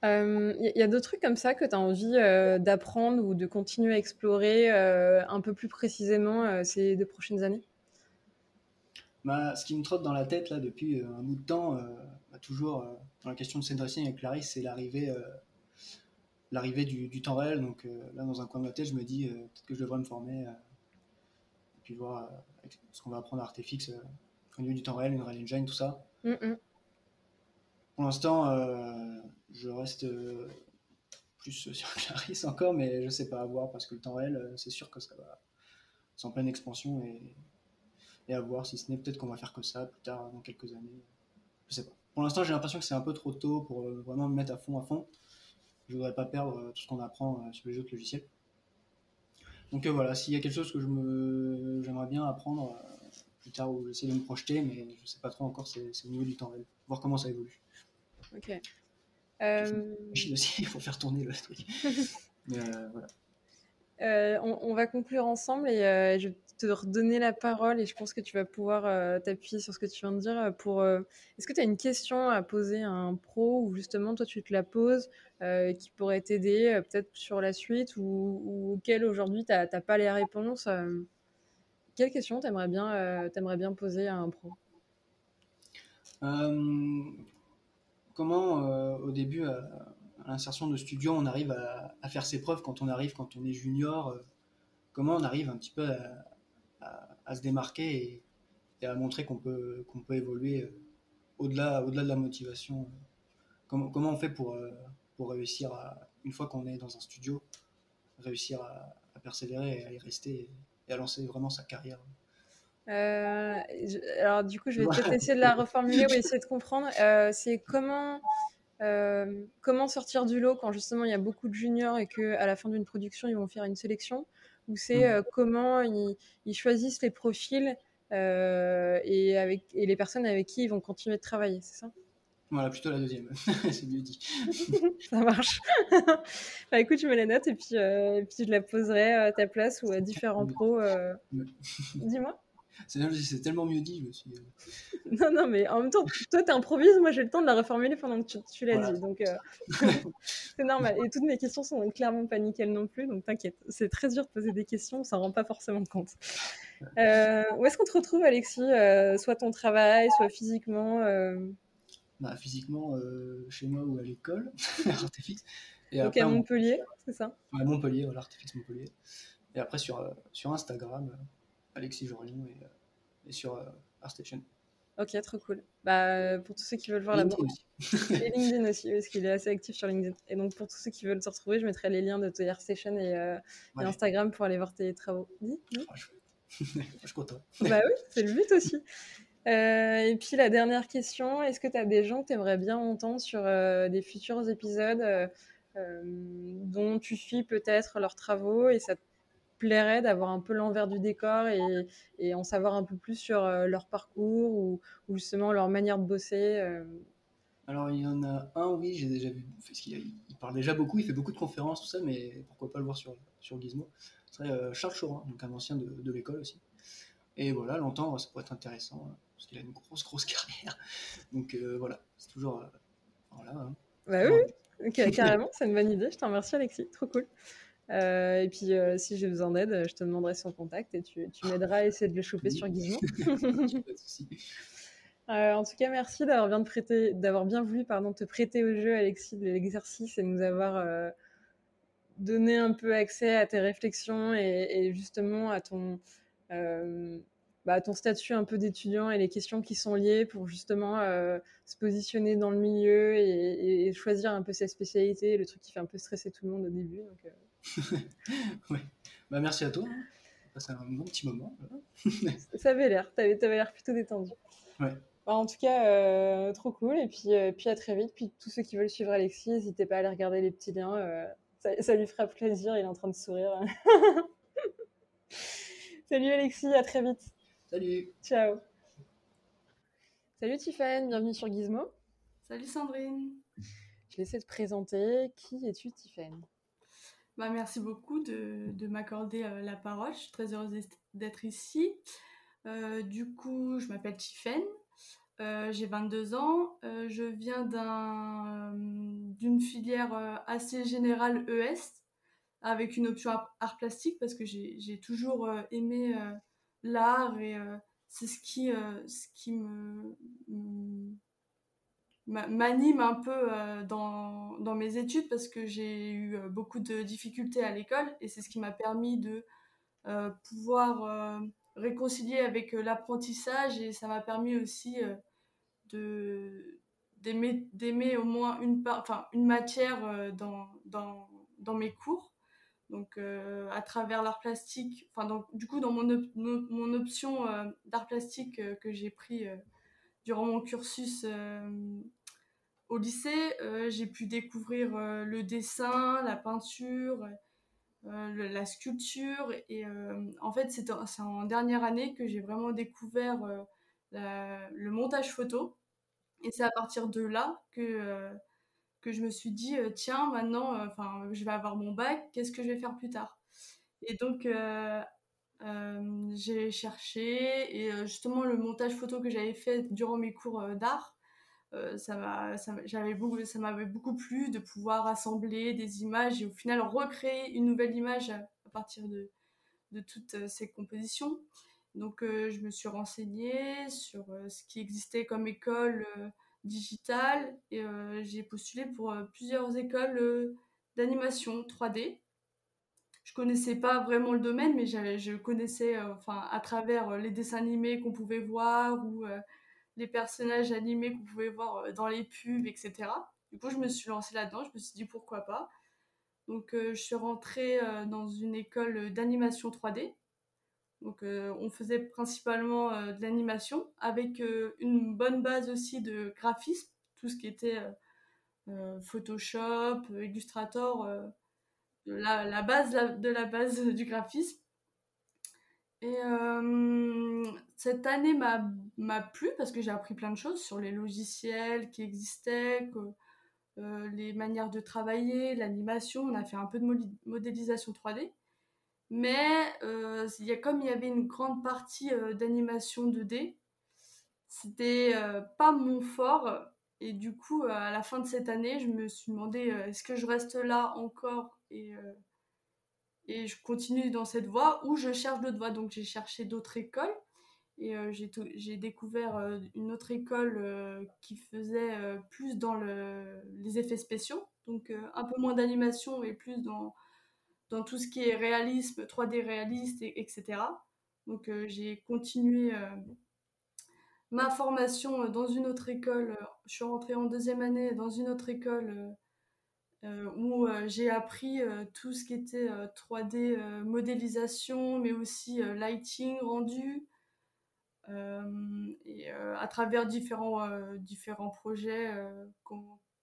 Il euh, y, a d'autres trucs comme ça que tu as envie euh, d'apprendre ou de continuer à explorer euh, un peu plus précisément ces deux prochaines années? Bah, Ce qui me trotte dans la tête là depuis un bout de temps, bah, toujours dans la question de set dressing avec Clarisse, c'est l'arrivée l'arrivée du, du, temps réel. Donc là, dans un coin de ma tête, je me dis peut-être que je devrais me former et puis voir ce qu'on va apprendre à Artefix au niveau du temps réel, une Unreal Engine, tout ça. Mm. Pour l'instant, euh, je reste euh, plus sur Clarisse encore, mais je sais pas à voir parce que le temps réel, euh, c'est sûr que ça va. C'est en pleine expansion et, et à voir si ce n'est peut-être qu'on va faire que ça plus tard, dans quelques années. Je sais pas. Pour l'instant, j'ai l'impression que c'est un peu trop tôt pour vraiment me mettre à fond à fond. Je voudrais pas perdre tout ce qu'on apprend sur les autres logiciels. Donc voilà, s'il y a quelque chose que je me j'aimerais bien apprendre plus tard ou j'essaie de me projeter, mais je sais pas trop encore, c'est au niveau du temps réel. Voir comment ça évolue. Ok. Euh... aussi, il faut faire tourner le truc. Mais euh, voilà. Euh, on, on, va conclure ensemble et euh, je vais te redonner la parole et je pense que tu vas pouvoir euh, t'appuyer sur ce que tu viens de dire. Pour, euh, Est-ce que tu as une question à poser à un pro ou justement toi tu te la poses qui pourrait t'aider peut-être sur la suite ou, ou auquel aujourd'hui tu n'as pas les réponses Quelle question t'aimerais bien, aimerais bien poser à un pro? Comment euh, au début à, l'insertion de studio on arrive à, à, faire ses preuves quand on arrive quand on est junior euh, comment on arrive un petit peu à, à se démarquer et, et, à montrer qu'on peut qu'on peut évoluer euh, au-delà au-delà de la motivation. Comment, comment on fait pour pour réussir une fois qu'on est dans un studio réussir à, persévérer et à y rester et à lancer vraiment sa carrière? Euh, je, alors du coup, je vais peut-être essayer de la reformuler ou essayer de comprendre. Euh, c'est comment euh, comment sortir du lot quand justement il y a beaucoup de juniors et que à la fin d'une production ils vont faire une sélection? Ou c'est mmh. euh, comment ils, ils, choisissent les profils euh, et avec et les personnes avec qui ils vont continuer de travailler, c'est ça? Voilà, plutôt la deuxième, c'est mieux dit. ça marche. bah écoute, je me la note et puis, et puis je la poserai à ta place ou à différents pros. Dis-moi. C'est tellement mieux dit, je me suis. Non, non, mais en même temps, toi, tu improvises, moi, j'ai le temps de la reformuler pendant que tu, tu l'as voilà. dit. Donc, euh... c'est normal. Et toutes mes questions sont clairement pas nickel non plus, donc t'inquiète. C'est très dur de poser des questions, on s'en rend pas forcément compte. Euh, où est-ce qu'on te retrouve, Alexis euh, Soit ton travail, soit physiquement euh? bah, Physiquement, euh, chez moi ou à l'école, Artefix. Et donc après, à Montpellier, on... c'est ça? À Montpellier, voilà, Artefix Montpellier. Et après, sur, euh, sur Instagram. Alexis Jorion et, euh, et sur euh, ArtStation. Ok, trop cool. Bah, pour tous ceux qui veulent voir LinkedIn la aussi. et LinkedIn aussi, parce qu'il est assez actif sur LinkedIn. Et donc, pour tous ceux qui veulent se retrouver, je mettrai les liens de ton ArtStation et, euh, ouais. et, Instagram pour aller voir tes travaux. Dis. Ah, je... je suis content. bah oui, c'est le but aussi. Euh, et puis la dernière question, est-ce que tu as des gens que tu aimerais bien entendre sur euh, des futurs épisodes dont tu suis peut-être leurs travaux et ça te plairait d'avoir un peu l'envers du décor et, en savoir un peu plus sur leur parcours ou, justement leur manière de bosser alors, il y en a un, oui, j'ai déjà vu. Parce il, parle déjà beaucoup, il fait beaucoup de conférences, tout ça, mais pourquoi pas le voir sur, sur Gizmo Ce serait Charles Chorin, donc un ancien de l'école aussi. Et voilà, l'entendre, ça pourrait être intéressant, hein, parce qu'il a une grosse, grosse carrière. Donc euh, voilà, c'est toujours. Euh, voilà. Hein. Bah oui, carrément, c'est une bonne idée. Je t'en remercie, Alexis. Trop cool. Euh, et puis, si j'ai besoin d'aide, je te demanderai son contact et tu, tu m'aideras à essayer de le choper sur Gizmo. Euh, en tout cas, merci d'avoir bien, d'avoir bien voulu pardon, te prêter au jeu, Alexis, de l'exercice et nous avoir donné un peu accès à tes réflexions et, et justement à ton, euh, bah, ton statut un peu d'étudiant et les questions qui sont liées pour justement euh, se positionner dans le milieu et, choisir un peu sa spécialité, le truc qui fait un peu stresser tout le monde au début. Donc, euh. bah, merci à toi. C'est un bon petit moment. ça avait l'air, tu avais, l'air plutôt détendu. Ouais. Bah, en tout cas, trop cool. Et puis, puis à très vite. Puis tous ceux qui veulent suivre Alexis, n'hésitez pas à aller regarder les petits liens. Ça, ça, lui fera plaisir. Il est en train de sourire. Salut Alexis, à très vite. Salut. Ciao. Salut Tiffany, bienvenue sur Gizmo. Salut Sandrine. Je vais essayer de te présenter. Qui es-tu Tiffany? Bah, Merci beaucoup de, m'accorder euh, la parole. Je suis très heureuse d'être ici. Euh, du coup, je m'appelle Tiffany. Euh, j'ai 22 ans. je viens d'une filière assez générale ES avec une option art plastique parce que j'ai toujours euh, aimé euh, l'art et euh, c'est ce qui me, m'anime un peu dans, dans, mes études parce que j'ai eu beaucoup de difficultés à l'école et c'est ce qui m'a permis de pouvoir réconcilier avec l'apprentissage et ça m'a permis aussi de d'aimer au moins une, enfin, une matière dans, dans, dans mes cours. Donc euh, à travers l'art plastique, enfin donc du coup dans mon, mon option euh, d'art plastique euh, que j'ai pris durant mon cursus au lycée, j'ai pu découvrir le dessin, la peinture, la sculpture et en fait c'est en dernière année que j'ai vraiment découvert le montage photo. Et c'est à partir de là que je me suis dit euh, tiens maintenant euh, je vais avoir mon bac qu'est-ce que je vais faire plus tard? Et donc euh, j'ai cherché et justement le montage photo que j'avais fait durant mes cours d'art ça m'a j'avais beaucoup ça m'avait beaucoup plu de pouvoir assembler des images et au final recréer une nouvelle image à, partir de de toutes ces compositions donc je me suis renseignée sur ce qui existait comme école digital et euh, j'ai postulé pour euh, plusieurs écoles euh, d'animation 3D. Je connaissais pas vraiment le domaine, mais je connaissais enfin à travers les dessins animés qu'on pouvait voir les personnages animés qu'on pouvait voir dans les pubs, etc. Du coup, je me suis lancée là-dedans. Je me suis dit pourquoi pas. Donc, je suis rentrée dans une école d'animation 3D donc euh, on faisait principalement euh, de l'animation avec euh, une bonne base aussi de graphisme, tout ce qui était Photoshop, Illustrator, la, base de la base du graphisme. Et cette année m'a plu parce que j'ai appris plein de choses sur les logiciels qui existaient, les manières de travailler, l'animation. On a fait un peu de modélisation 3D. Mais euh, y a, comme il y avait une grande partie euh, d'animation 2D, c'était euh, pas mon fort. Et du coup, à la fin de cette année, je me suis demandé est-ce que je reste là encore et, et je continue dans cette voie ou je cherche d'autres voies. Donc j'ai cherché d'autres écoles et j'ai découvert une autre école qui faisait plus dans le, les effets spéciaux, donc un peu moins d'animation et plus dans tout ce qui est réalisme, 3D réaliste, etc. Donc euh, j'ai continué euh, ma formation euh, dans une autre école. Je suis rentrée en deuxième année dans une autre école où j'ai appris tout ce qui était 3D modélisation, mais aussi lighting rendu. et à travers différents, différents projets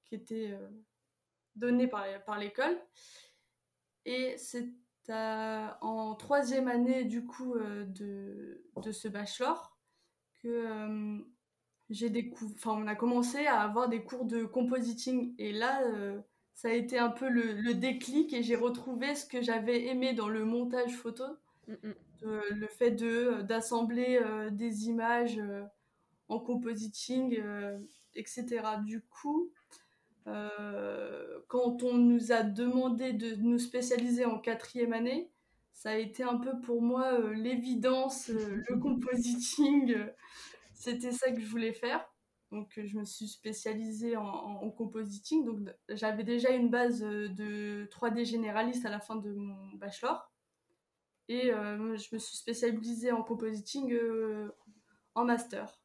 qui étaient donné par, par l'école. Et c'est en troisième année du coup de, de, ce bachelor que j'ai découvert, on a commencé à avoir des cours de compositing et là ça a été un peu le, le déclic et j'ai retrouvé ce que j'avais aimé dans le montage photo, mm, mm. le fait de d'assembler des images en compositing, etc. Du coup, euh, quand on nous a demandé de nous spécialiser en quatrième année, ça a été un peu pour moi euh, l'évidence, euh, le compositing, c'était ça que je voulais faire. Donc je me suis spécialisée en, compositing. Donc j'avais déjà une base de 3D généraliste à la fin de mon bachelor. Et je me suis spécialisée en compositing en master.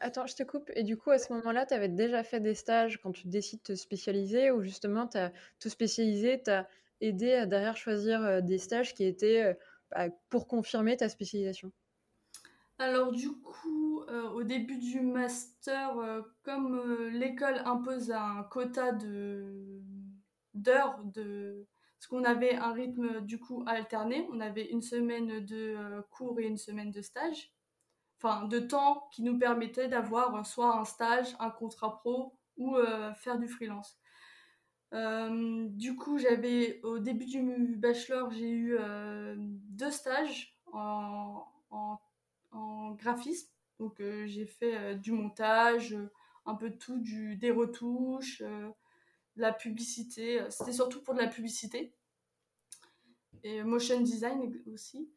Attends, je te coupe. Et du coup, à ce moment-là, tu avais déjà fait des stages quand tu décides de te spécialiser ou justement, tu as te spécialiser, t'as aidé à derrière choisir euh, des stages qui étaient euh, bah, pour confirmer ta spécialisation? Alors du coup, euh, au début du master, comme l'école impose un quota d'heures de parce qu'on avait un rythme du coup alterné, on avait une semaine de cours et une semaine de stage enfin de temps qui nous permettait d'avoir soit un stage, un contrat pro ou euh, faire du freelance. Euh, du coup, j'avais au début du bachelor, j'ai eu euh, deux stages en, graphisme. Donc j'ai fait du montage, un peu tout, du, des retouches, de la publicité. C'était surtout pour de la publicité et motion design aussi.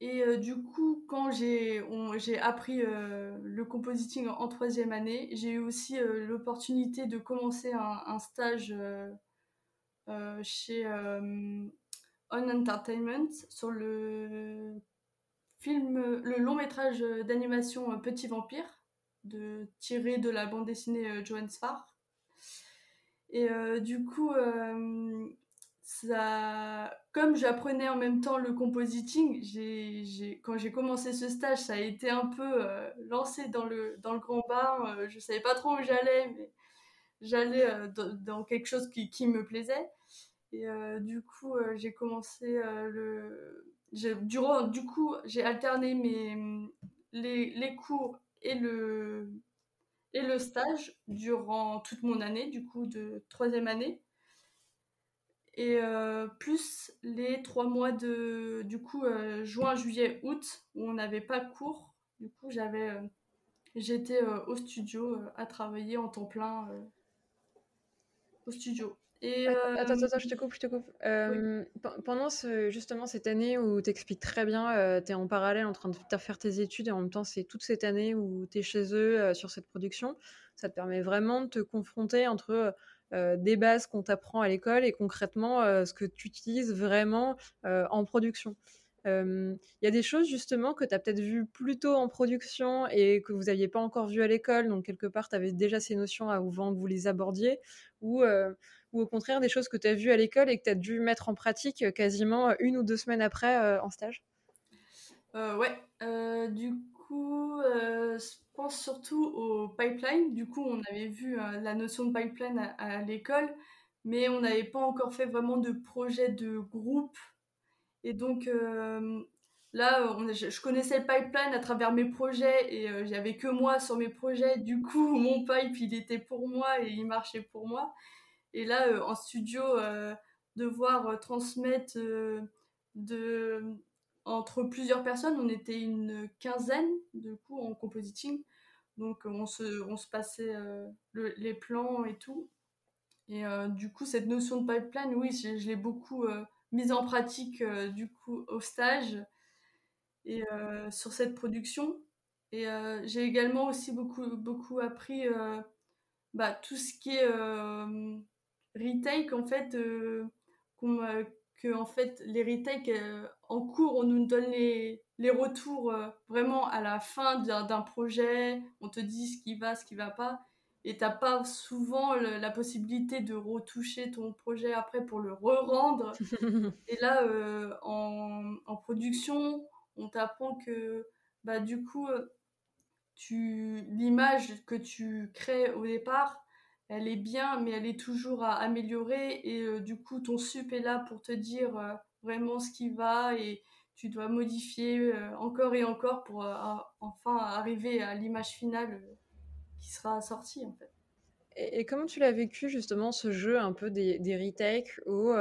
Et euh, du coup, quand j'ai appris euh, le compositing en, troisième année, j'ai eu aussi euh, l'opportunité de commencer un, stage chez On Entertainment sur le film, le long métrage d'animation Petit Vampire, de, tiré de la bande dessinée Johan Sfar. Et du coup, ça, comme j'apprenais en même temps le compositing, quand j'ai commencé ce stage, ça a été un peu euh, lancé dans le, dans le grand bain. Je euh, je savais pas trop où j'allais, mais j'allais euh, dans, quelque chose qui, qui, me plaisait. Et du coup, j'ai commencé le. Durant, du coup, j'ai alterné mes, les, les cours et le, et le stage durant toute mon année, du coup, de troisième année. Et euh, plus les trois mois de du coup euh, juin juillet août où on n'avait pas cours. Du coup j'avais euh, j'étais au studio à travailler en temps plein au studio et attends, attends, je te coupe, je te coupe. Pendant ce, justement cette année où tu expliques très bien, tu es en parallèle en train de faire tes études et en même temps c'est toute cette année où tu es chez eux sur cette production, ça te permet vraiment de te confronter entre euh, des bases qu'on t'apprend à l'école et concrètement euh, ce que tu utilises vraiment euh, en production. Il y a des choses justement que tu as peut-être vues plus tôt en production et que vous n'aviez pas encore vues à l'école, donc quelque part tu avais déjà ces notions avant que vous les abordiez, ou, ou au contraire des choses que tu as vues à l'école et que tu as dû mettre en pratique quasiment une ou deux semaines après en stage? Ouais, du coup, pense surtout au pipeline. Du coup, on avait vu euh, la notion de pipeline à, l'école, mais on n'avait pas encore fait vraiment de projet de groupe. Et donc euh, là, je, connaissais le pipeline à travers mes projets et euh, j'avais que moi sur mes projets. Du coup, mon pipe, il était pour moi et il marchait pour moi. Et là, en studio, devoir transmettre de entre plusieurs personnes, on était une quinzaine de coup en compositing. Donc on se, on se passait euh, les plans et tout. Et euh, du coup, cette notion de pipeline, oui, je, l'ai beaucoup euh, mise en pratique du coup au stage et sur cette production. Et j'ai également aussi beaucoup, beaucoup appris bah, tout ce qui est retake en fait, que en fait les retakes en cours on nous donne les, les retours euh, vraiment à la fin d'un projet, on te dit ce qui va, ce qui va pas, et t'as pas souvent la possibilité de retoucher ton projet après pour le re-rendre. et là, euh, en, en, production, on t'apprend que bah, du coup, euh, tu l'image que tu crées au départ, elle est bien, mais elle est toujours à améliorer. Et du coup, ton sup est là pour te dire vraiment ce qui va et tu dois modifier encore et encore pour enfin arriver à l'image finale qui sera sortie. Et, comment tu l'as vécu justement ce jeu un peu des, retakes où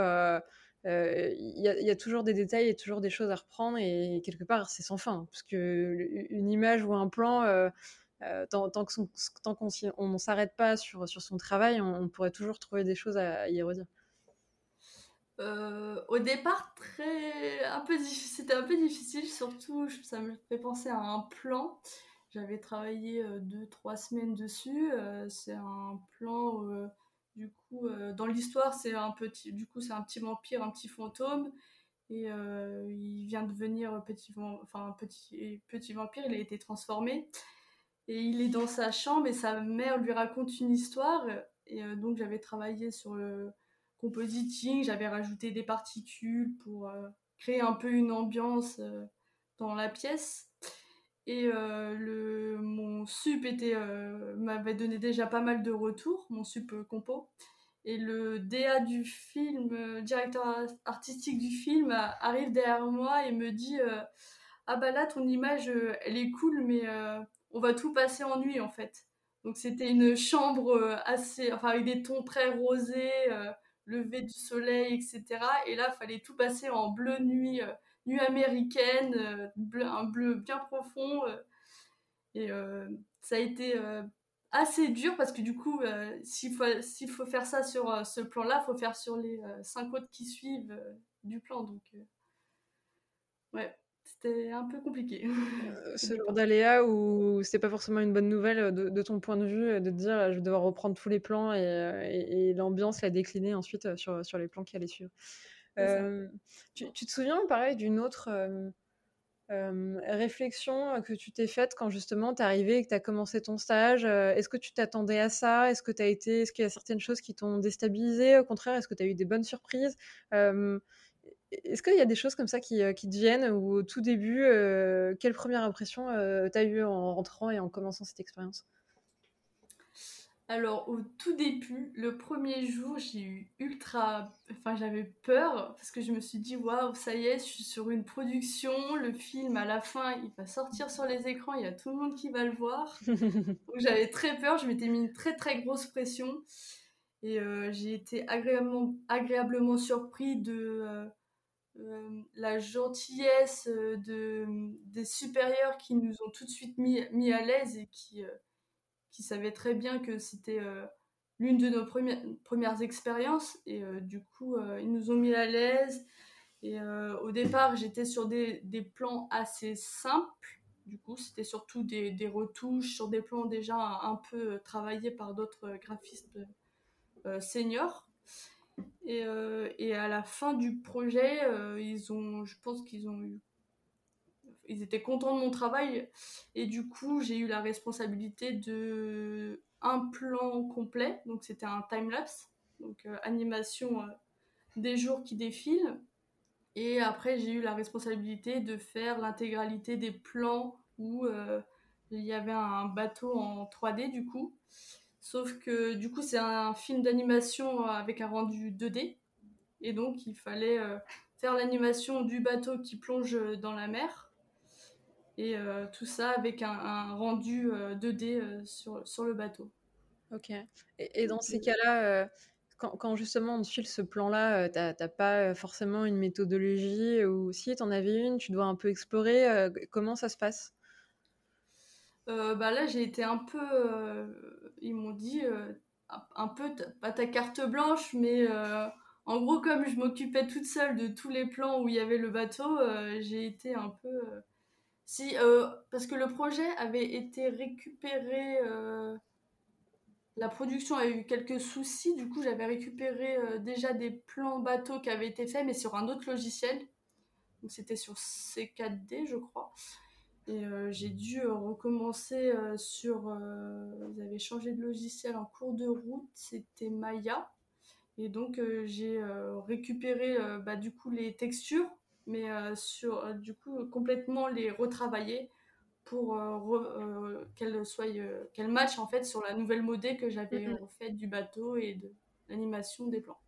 il y, a toujours des détails et toujours des choses à reprendre et quelque part c'est sans fin parce que une image ou un plan tant, qu'on ne s'arrête pas sur, sur son travail on, pourrait toujours trouver des choses à, y redire au départ c'était un peu difficile surtout ça me fait penser à un plan j'avais travaillé deux trois semaines dessus c'est un plan du coup, euh, dans l'histoire, c'est un petit, un petit vampire, un petit fantôme, et euh, il vient de devenir petit, enfin petit, petit vampire. Il a été transformé, et il est dans sa chambre, et sa mère lui raconte une histoire. Et euh, donc, j'avais travaillé sur le compositing, j'avais rajouté des particules pour créer un peu une ambiance dans la pièce. Et euh, le, mon sup était, euh, m'avait donné déjà pas mal de retours, mon sup euh, compo. Et le DA du film, directeur artistique du film, arrive derrière moi et me dit Ah bah là, ton image, elle est cool, mais on va tout passer en nuit en fait. Donc c'était une chambre assez, enfin avec des tons très rosés, lever du soleil, etc. Et là, fallait tout passer en bleu nuit nuit américaine, euh, un bleu bien profond. Euh, et euh, ça a été assez dur parce que du coup, s'il faut, faut faire ça sur ce plan-là, il faut faire sur les cinq autres qui suivent du plan. Donc, ouais, c'était un peu compliqué. ce genre d'aléa où c'est pas forcément une bonne nouvelle de, ton point de vue, de te dire je vais devoir reprendre tous les plans et, l'ambiance la décliner ensuite sur, sur les plans qui allaient suivre. Euh, tu, te souviens, pareil, d'une autre euh, euh, réflexion que tu t'es faite quand justement tu es arrivé et que tu as commencé ton stage Est-ce que tu t'attendais à ça? Est-ce que tu as été Est-ce qu'il y a certaines choses qui t'ont déstabilisé Au contraire, est-ce que tu as eu des bonnes surprises? Est-ce qu'il y a des choses comme ça qui, qui te viennent ou au tout début, quelle première impression tu as eu en rentrant et en commençant cette expérience? Alors, au tout début, le premier jour, j'ai eu ultra. Enfin, j'avais peur parce que je me suis dit, waouh, ça y est, je suis sur une production. Le film, à la fin, il va sortir sur les écrans, il y a tout le monde qui va le voir. Donc, j'avais très peur, je m'étais mis une très très grosse pression. Et euh, j'ai été agréablement, agréablement surpris de euh, euh, la gentillesse de, des supérieurs qui nous ont tout de suite mis, à l'aise et qui qui savaient très bien que c'était euh, l'une de nos premières, expériences. Et euh, du coup, euh, ils nous ont mis à l'aise. Et au départ, j'étais sur des, plans assez simples. Du coup, c'était surtout des, retouches sur des plans déjà un, peu travaillés par d'autres graphistes seniors. Et, et, à la fin du projet, ils ont, je pense qu'ils ont eu ils étaient contents de mon travail. Et du coup j'ai eu la responsabilité de un plan complet. Donc c'était un time lapse donc euh, animation euh, des jours qui défilent. Et après j'ai eu la responsabilité de faire l'intégralité des plans où euh, il y avait un bateau en 3D du coup sauf que du coup c'est un film d'animation avec un rendu 2D et donc il fallait faire l'animation du bateau qui plonge dans la mer et euh, tout ça avec un, rendu 2D euh, euh, sur, le bateau. Ok. Et, dans ces cas-là, quand, quand, justement on te file ce plan-là, tu n'as pas forcément une méthodologie ou si tu en avais une, tu dois un peu explorer. comment ça se passe? Bah là, j'ai été un peu. ils m'ont dit un peu, pas ta carte blanche, mais en gros, comme je m'occupais toute seule de tous les plans où il y avait le bateau, j'ai été un peu si, euh, parce que le projet avait été récupéré. Euh, la production a eu quelques soucis, du coup j'avais récupéré euh, déjà des plans bateaux qui avaient été faits, mais sur un autre logiciel. Donc c'était sur C4D, je crois. Et j'ai dû recommencer sur. ils avaient changé de logiciel en cours de route, c'était Maya. Et donc j'ai récupéré bah, du coup les textures mais euh, sur euh, du coup complètement les retravailler pour qu'elle soit qu'elle match en fait sur la nouvelle modée que j'avais Mhm. faite du bateau et de l'animation des plans.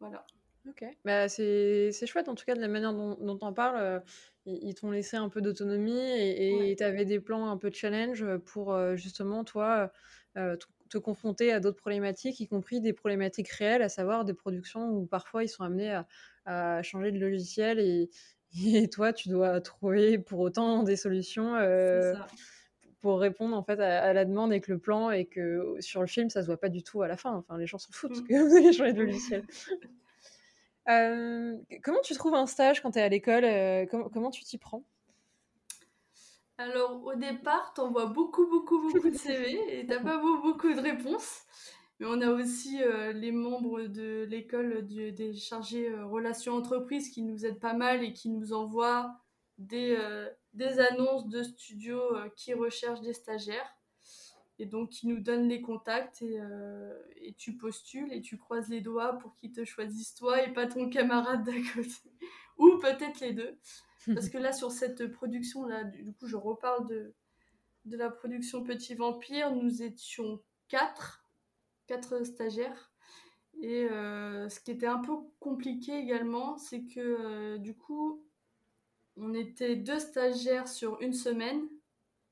Voilà. Ok, bah, c'est c'est chouette en tout cas de la manière dont, dont on parle. Euh, ils t'ont laissé un peu d'autonomie et tu avais des plans un peu challenge pour euh, justement toi euh, te, te confronter à d'autres problématiques, y compris des problématiques réelles, à savoir des productions où parfois ils sont amenés à, à changer de logiciel et, et toi tu dois trouver pour autant des solutions euh, pour répondre en fait à, à la demande et que le plan et que sur le film ça se voit pas du tout à la fin. Enfin les gens s'en foutent Mm. que vous avez changé de logiciel. Comment tu trouves un stage quand tu es à l'école comment, tu t'y prends? Alors, au départ, t'envoies beaucoup, beaucoup, beaucoup de CV et t'as pas beau- beaucoup de réponses. Mais on a aussi les membres de l'école des chargés relations entreprises qui nous aident pas mal et qui nous envoient des, des annonces de studios qui recherchent des stagiaires. Et donc, qui nous donnent les contacts et, euh, et tu postules et tu croises les doigts pour qu'ils te choisissent toi et pas ton camarade d'à côté. Ou peut-être les deux. Parce que là, sur cette production-là, du du coup, je reparle de, de la production Petit Vampire, nous étions quatre, quatre stagiaires. Et euh, ce qui était un peu compliqué également, c'est que euh, du coup, on était deux stagiaires sur une semaine.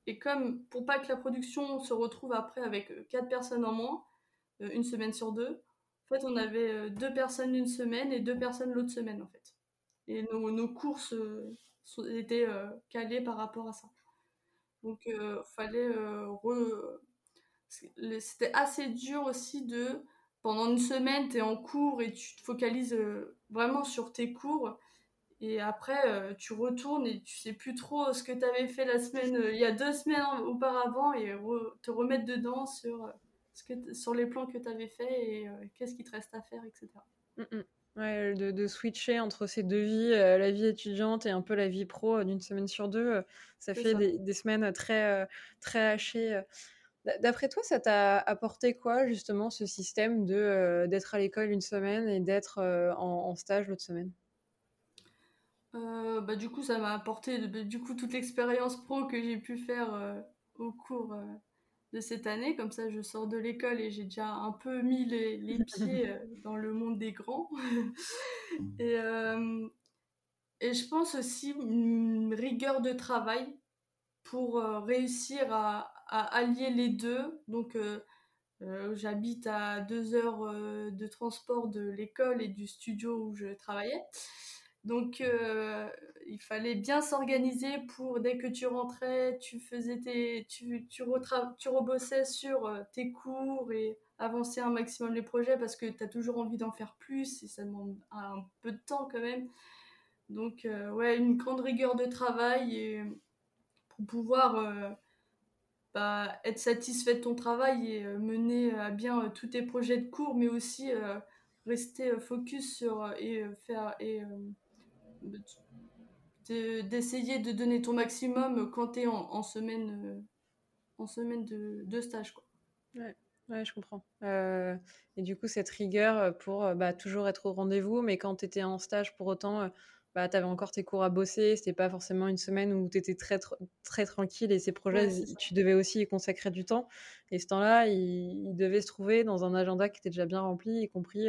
Et comme pour pas que la production se retrouve après avec euh, quatre personnes en moins, euh, une semaine sur deux, en fait, on avait euh, deux personnes une semaine et deux personnes l'autre semaine, en fait. Et nos, nos courses étaient calées par rapport à ça. Donc, euh, fallait C'était assez dur aussi de... Pendant une semaine, tu es en cours et tu te focalises vraiment sur tes cours. Et après, euh, tu retournes et tu sais plus trop ce que tu avais fait la semaine, euh, il y a deux semaines auparavant et re- te remettre dedans sur, euh, ce que sur les plans que tu avais fait et qu'est-ce qui te reste à faire, etc. Mm, mm. Ouais, de, de switcher entre ces deux vies, euh, la vie étudiante et un peu la vie pro euh, d'une semaine sur deux, euh, ça fait ça. des, des semaines très, très hachées. D'après toi, ça t'a apporté quoi justement ce système de d'être à l'école une semaine et d'être en, en stage l'autre semaine? Euh, bah, du coup, ça m'a apporté du coup toute l'expérience pro que j'ai pu faire euh, au cours euh, de cette année. Comme ça, je sors de l'école et j'ai déjà un peu mis les, les pieds dans le monde des grands. et, et je pense aussi une rigueur de travail pour réussir à, à allier les deux. Donc, j'habite à deux heures de transport de l'école et du studio où je travaillais. Donc, euh, il fallait bien s'organiser pour, dès que tu rentrais, tu faisais tes, tu, tu, tu rebossais sur euh, tes cours et avancer un maximum les projets parce que tu as toujours envie d'en faire plus et ça demande un peu de temps quand même. Donc, euh, ouais, une grande rigueur de travail pour pouvoir bah, être satisfait de ton travail et mener à bien tous tes projets de cours, mais aussi rester focus sur et faire et de- d'essayer de donner ton maximum quand tu es en, en semaine euh, en semaine de, de stage quoi. Ouais, je comprends. Euh, et du coup, cette rigueur pour euh, bah, toujours être au rendez-vous, mais quand tu étais en stage, pour autant, bah, tu avais encore tes cours à bosser. C'était pas forcément une semaine où tu étais très, tr- très tranquille et ces projets, Ouais, tu devais aussi y consacrer du temps. Et ce temps-là, il, il devait se trouver dans un agenda qui était déjà bien rempli, y compris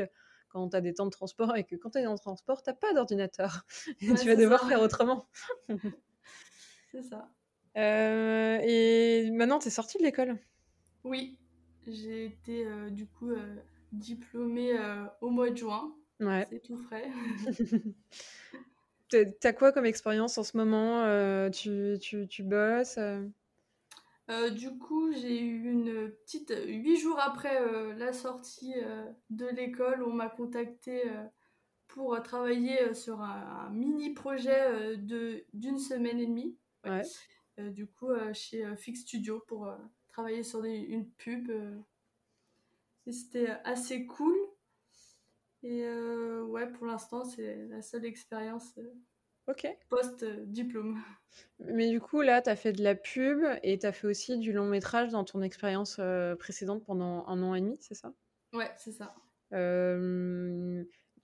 quand tu as des temps de transport et que quand tu es dans le transport, tu pas d'ordinateur. Ouais, tu vas devoir ça. faire autrement. C'est ça. Euh, et maintenant, tu es sortie de l'école? Oui, j'ai été euh, du coup euh, diplômée au mois de juin. Ouais. C'est tout frais. T'as quoi comme expérience en ce moment? Tu, tu, tu bosses euh du coup, j'ai eu une petite. Huit jours après euh, la sortie euh, de l'école, on m'a contacté pour travailler sur un, un mini projet de d'une semaine et demie. Ouais. Ouais. Du coup, chez Fix Studio pour travailler sur des- une pub. c'était assez cool. Et ouais, pour l'instant, c'est la seule expérience Ok. post-diplôme. Mais du coup, là, tu as fait de la pub et tu as fait aussi du long métrage dans ton expérience euh, précédente pendant un an et demi, c'est ça? Ouais, c'est ça. Euh,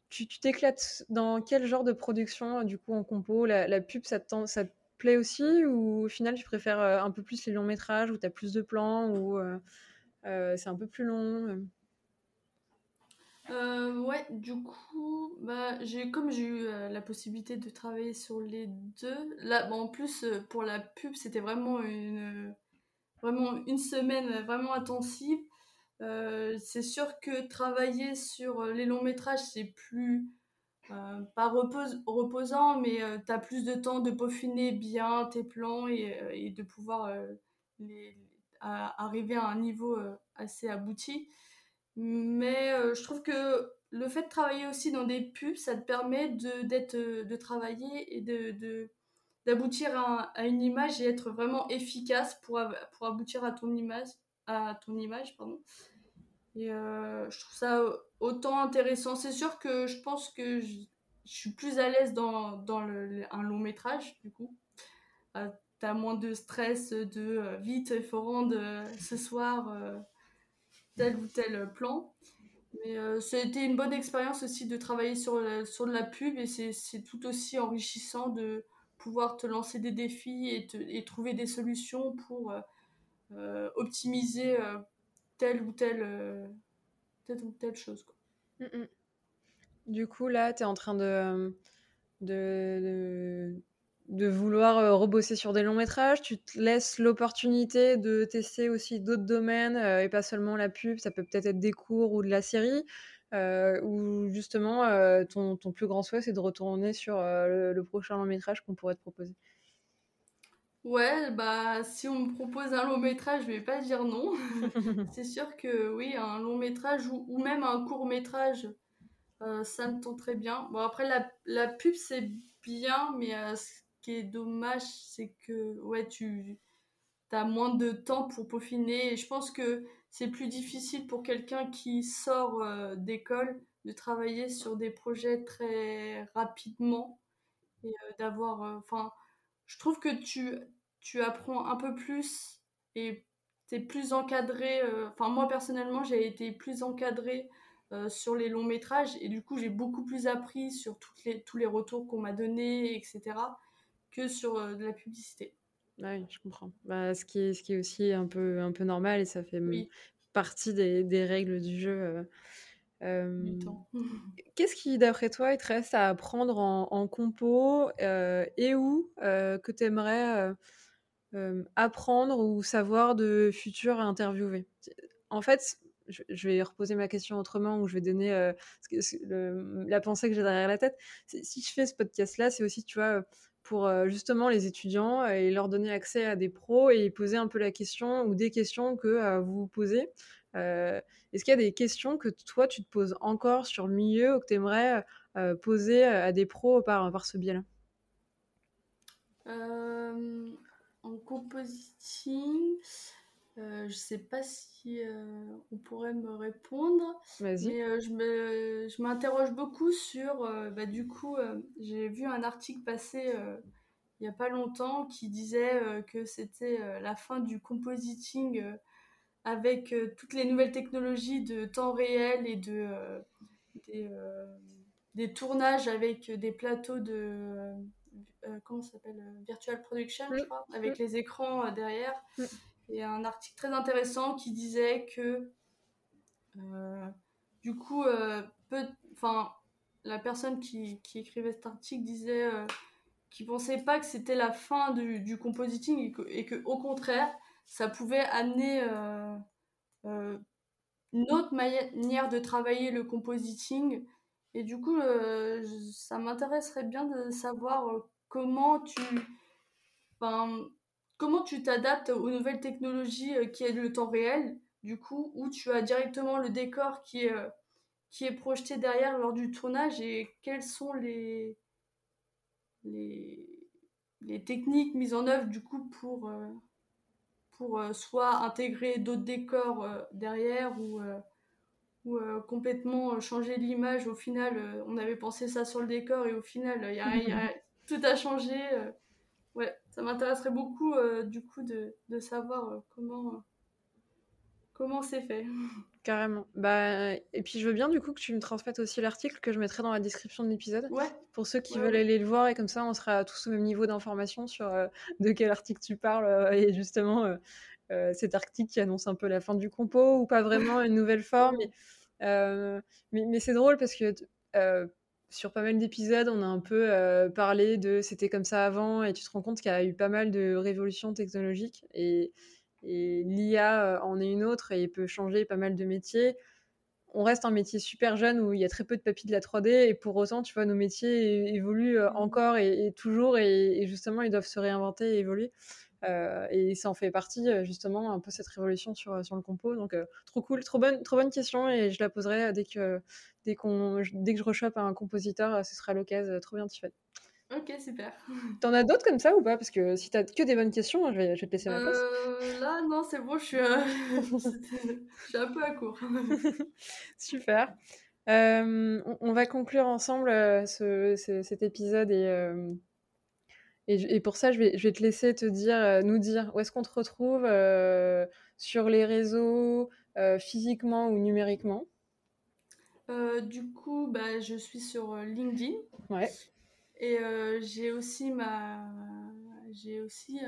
Tu t'éclates dans quel genre de production, du coup, en compo? La, la pub, ça te, ça te plaît aussi ou au final tu préfères un peu plus les longs métrages où tu as plus de plans ou c'est un peu plus long ouais, du coup, bah, j'ai comme j'ai eu la possibilité de travailler sur les deux. Là, en plus pour la pub, c'était vraiment une vraiment une semaine vraiment intensive. c'est sûr que travailler sur les longs métrages, c'est plus euh, pas reposant, mais euh, tu as plus de temps de peaufiner bien tes plans et, euh, de pouvoir arriver à un niveau assez abouti. Mais je trouve que le fait de travailler aussi dans des pubs, ça te permet de, de travailler et de, d'aboutir à, une image et être vraiment efficace pour, pour aboutir à ton image. À ton image pardon. Et je trouve ça autant intéressant. C'est sûr que je pense que je, suis plus à l'aise dans, dans un long métrage, du coup. Euh, T'as moins de stress de euh, vite, il faut rendre euh, ce soir euh, tel ou tel plan. Mais ça a été une bonne expérience aussi de travailler sur, sur de la pub et c'est tout aussi enrichissant de pouvoir te lancer des défis et, trouver des solutions pour optimiser telle ou telle, telle ou telle chose. Quoi. Mm, mm. Du coup, là, tu es en train de, de, vouloir euh, rebosser sur des longs métrages. Tu te laisses l'opportunité de tester aussi d'autres domaines euh, et pas seulement la pub. Ça peut peut-être être des cours ou de la série. Euh, ou justement, ton, ton, plus grand souhait, c'est de retourner sur le, prochain long métrage qu'on pourrait te proposer. Ouais, bah si on me propose un long métrage, je vais pas dire non. c'est sûr que oui, un long métrage ou même un court métrage ça me tente très bien. Bon, après, la, la pub, c'est bien, mais qui est dommage, c'est que ouais, tu as moins de temps pour peaufiner. Et je pense que c'est plus difficile pour quelqu'un qui sort euh, d'école de travailler sur des projets très rapidement et d'avoir. Enfin, je trouve que tu, tu apprends un peu plus et tu es plus encadré. Enfin, moi, personnellement, j'ai été plus encadré euh, sur les longs métrages et du coup j'ai beaucoup plus appris sur les, tous les retours qu'on m'a donnés, etc., que sur euh, de la publicité. oui, je comprends. Bah, ce, qui est, ce qui est aussi un peu, un peu normal et ça fait partie des, des, règles du jeu. Euh, Qu'est-ce qui, d'après toi, il te reste à apprendre en, en compo et où que tu aimerais apprendre ou savoir de futurs interviewés En fait, je, vais reposer ma question autrement ou je vais donner euh, la pensée que j'ai derrière la tête. Si je fais ce podcast-là, c'est aussi, tu vois, pour euh, justement les étudiants et leur donner accès à des pros et poser un peu la question ou des questions que euh, vous vous posez. Est-ce qu'il y a des questions que toi, tu te poses encore sur le milieu ou que tu aimerais poser à des pros par, par ce biais-là? En compositing, euh, je sais pas si euh, on pourrait me répondre, mais euh, je m'interroge beaucoup sur, bah, du coup, j'ai vu un article passer il y a pas longtemps qui disait que c'était la fin du compositing avec toutes les nouvelles technologies de temps réel et de des, des, tournages avec des plateaux de comment ça s'appelle virtual production, je crois, avec les écrans derrière. Et un article très intéressant qui disait que euh, du coup, euh, la personne qui, qui, écrivait cet article disait euh, qu'il pensait pas que c'était la fin du, du compositing et que, et que, au contraire, ça pouvait amener une autre manière de travailler le compositing. Et du coup, ça m'intéresserait bien de savoir comment tu, comment tu t'adaptes aux nouvelles technologies euh, qui est le temps réel, du coup, où tu as directement le décor qui est, euh, qui est projeté derrière lors du tournage et quelles sont les, les, les techniques mises en œuvre du coup pour, euh, pour soit intégrer d'autres décors derrière ou, ou complètement changer l'image. Au final, on avait pensé ça sur le décor et au final, y y a, tout a changé. Ça m'intéresserait beaucoup euh, du coup de, de savoir euh, comment, comment c'est fait. Carrément. Bah, et puis je veux bien du coup que tu me transmettes aussi l'article que je mettrai dans la description de l'épisode. Ouais. Pour ceux qui Ouais, veulent ouais. aller le voir et comme ça on sera tous au même niveau d'information sur euh, de quel article tu parles euh, et justement euh, euh, cet article qui annonce un peu la fin du compo ou pas vraiment une nouvelle forme. Mais, euh, mais, c'est drôle parce que euh, sur pas mal d'épisodes on a un peu euh, parlé de c'était comme ça avant et tu te rends compte qu'il y a eu pas mal de révolutions technologiques et l'IA euh, en est une autre et peut changer pas mal de métiers. On reste un métier super jeune où il y a très peu de papiers de la 3D et pour autant, tu vois, nos métiers évoluent euh, encore et, toujours et justement, ils doivent se réinventer et évoluer. Euh, et ça en fait partie euh, justement un peu cette révolution sur, sur le compo. Donc euh, trop cool, trop bonne, trop bonne question et je la poserai euh, dès que, dès qu'on, dès que je rechoppe un compositeur, euh, ce sera l'occasion. Trop bien, Tiffany. Ok, super. T'en as d'autres comme ça ou pas? Parce que si t'as que des bonnes questions, je vais, je vais te laisser ma place. Euh, là, non, c'est bon, je suis, euh, je suis un peu à court. Super. Euh, on, on va conclure ensemble euh, ce- ce- cet épisode et, euh, et, pour ça, je vais, je vais te laisser te dire, euh, nous dire où est-ce qu'on te retrouve euh, sur les réseaux, euh, physiquement ou numériquement. Euh, du coup, bah, je suis sur LinkedIn Ouais. et j'ai aussi ma, j'ai aussi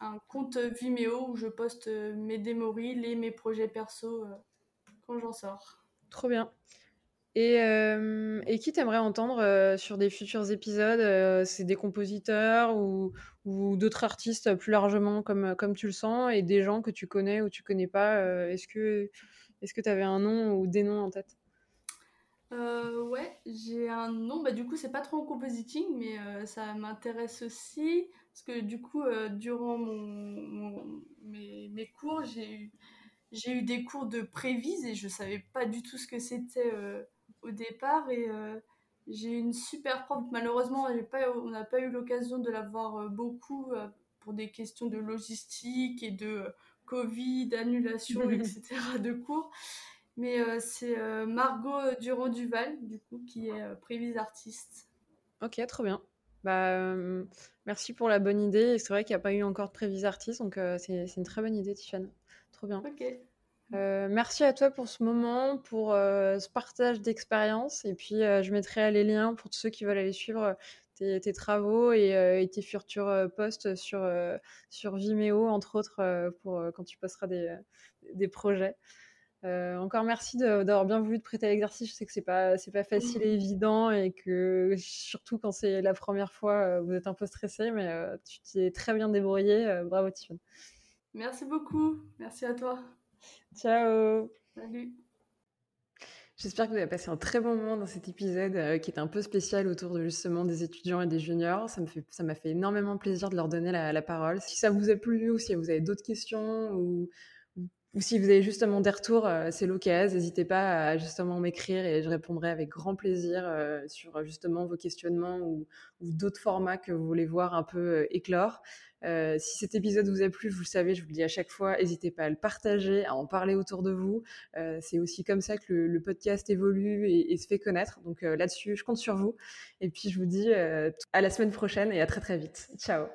un compte Vimeo où je poste mes démos reels et mes projets perso quand j'en sors. Trop bien. Et, euh, et qui t'aimerais entendre euh, sur des futurs épisodes euh, C'est des compositeurs ou, d'autres artistes plus largement comme, comme tu le sens et des gens que tu connais ou tu connais pas. est-ce que est-ce que tu avais un nom ou des noms en tête? Ouais, j'ai un nom. Bah, du coup, c'est pas trop en compositing, mais ça m'intéresse aussi. Parce que du coup, durant mon, mes, cours, j'ai eu, eu des cours de prévise et je savais pas du tout ce que c'était au départ. Et euh, j'ai une super prof. Malheureusement, pas, on n'a pas eu l'occasion de la voir euh, beaucoup euh, pour des questions de logistique et de Covid, annulation, etc. de cours. Mais euh, c'est euh, Margot Durand-Duval, du coup, qui est euh, prévise artiste. Ok, trop bien. Bah, merci pour la bonne idée. C'est vrai qu'il n'y a pas eu encore de prévis artiste, donc c'est c'est une très bonne idée, Tiffany. Trop bien. Ok. Euh, merci à toi pour ce moment, pour euh, ce partage d'expérience. Et puis, euh, je mettrai les liens pour tous ceux qui veulent aller suivre tes, travaux et, et tes futurs posts sur, sur Vimeo, entre autres, pour quand tu posteras des, des projets. Encore merci d'avoir bien voulu te prêter à l'exercice. Je sais que c'est pas c'est pas facile et évident et que surtout quand c'est la première fois, vous êtes un peu stressé, mais tu t'es très bien débrouillé. Bravo Tiffany. Merci beaucoup. Merci à toi. Ciao. Salut. J'espère que vous avez passé un très bon moment dans cet épisode euh, qui est un peu spécial autour de justement des étudiants et des juniors. Ça me fait, ça m'a fait énormément plaisir de leur donner la, la parole. Si ça vous a plu ou si vous avez d'autres questions ou, ou, si vous avez justement des retours, euh, c'est l'occasion. N'hésitez pas à justement m'écrire et je répondrai avec grand plaisir euh, sur euh, justement vos questionnements ou, d'autres formats que vous voulez voir un peu éclore. Si cet épisode vous a plu, vous le savez, je vous le dis à chaque fois, n'hésitez pas à le partager, à en parler autour de vous. C'est aussi comme ça que le, podcast évolue et, se fait connaître. Donc là-dessus, je compte sur vous. Et puis je vous dis à la semaine prochaine et à très très vite. Ciao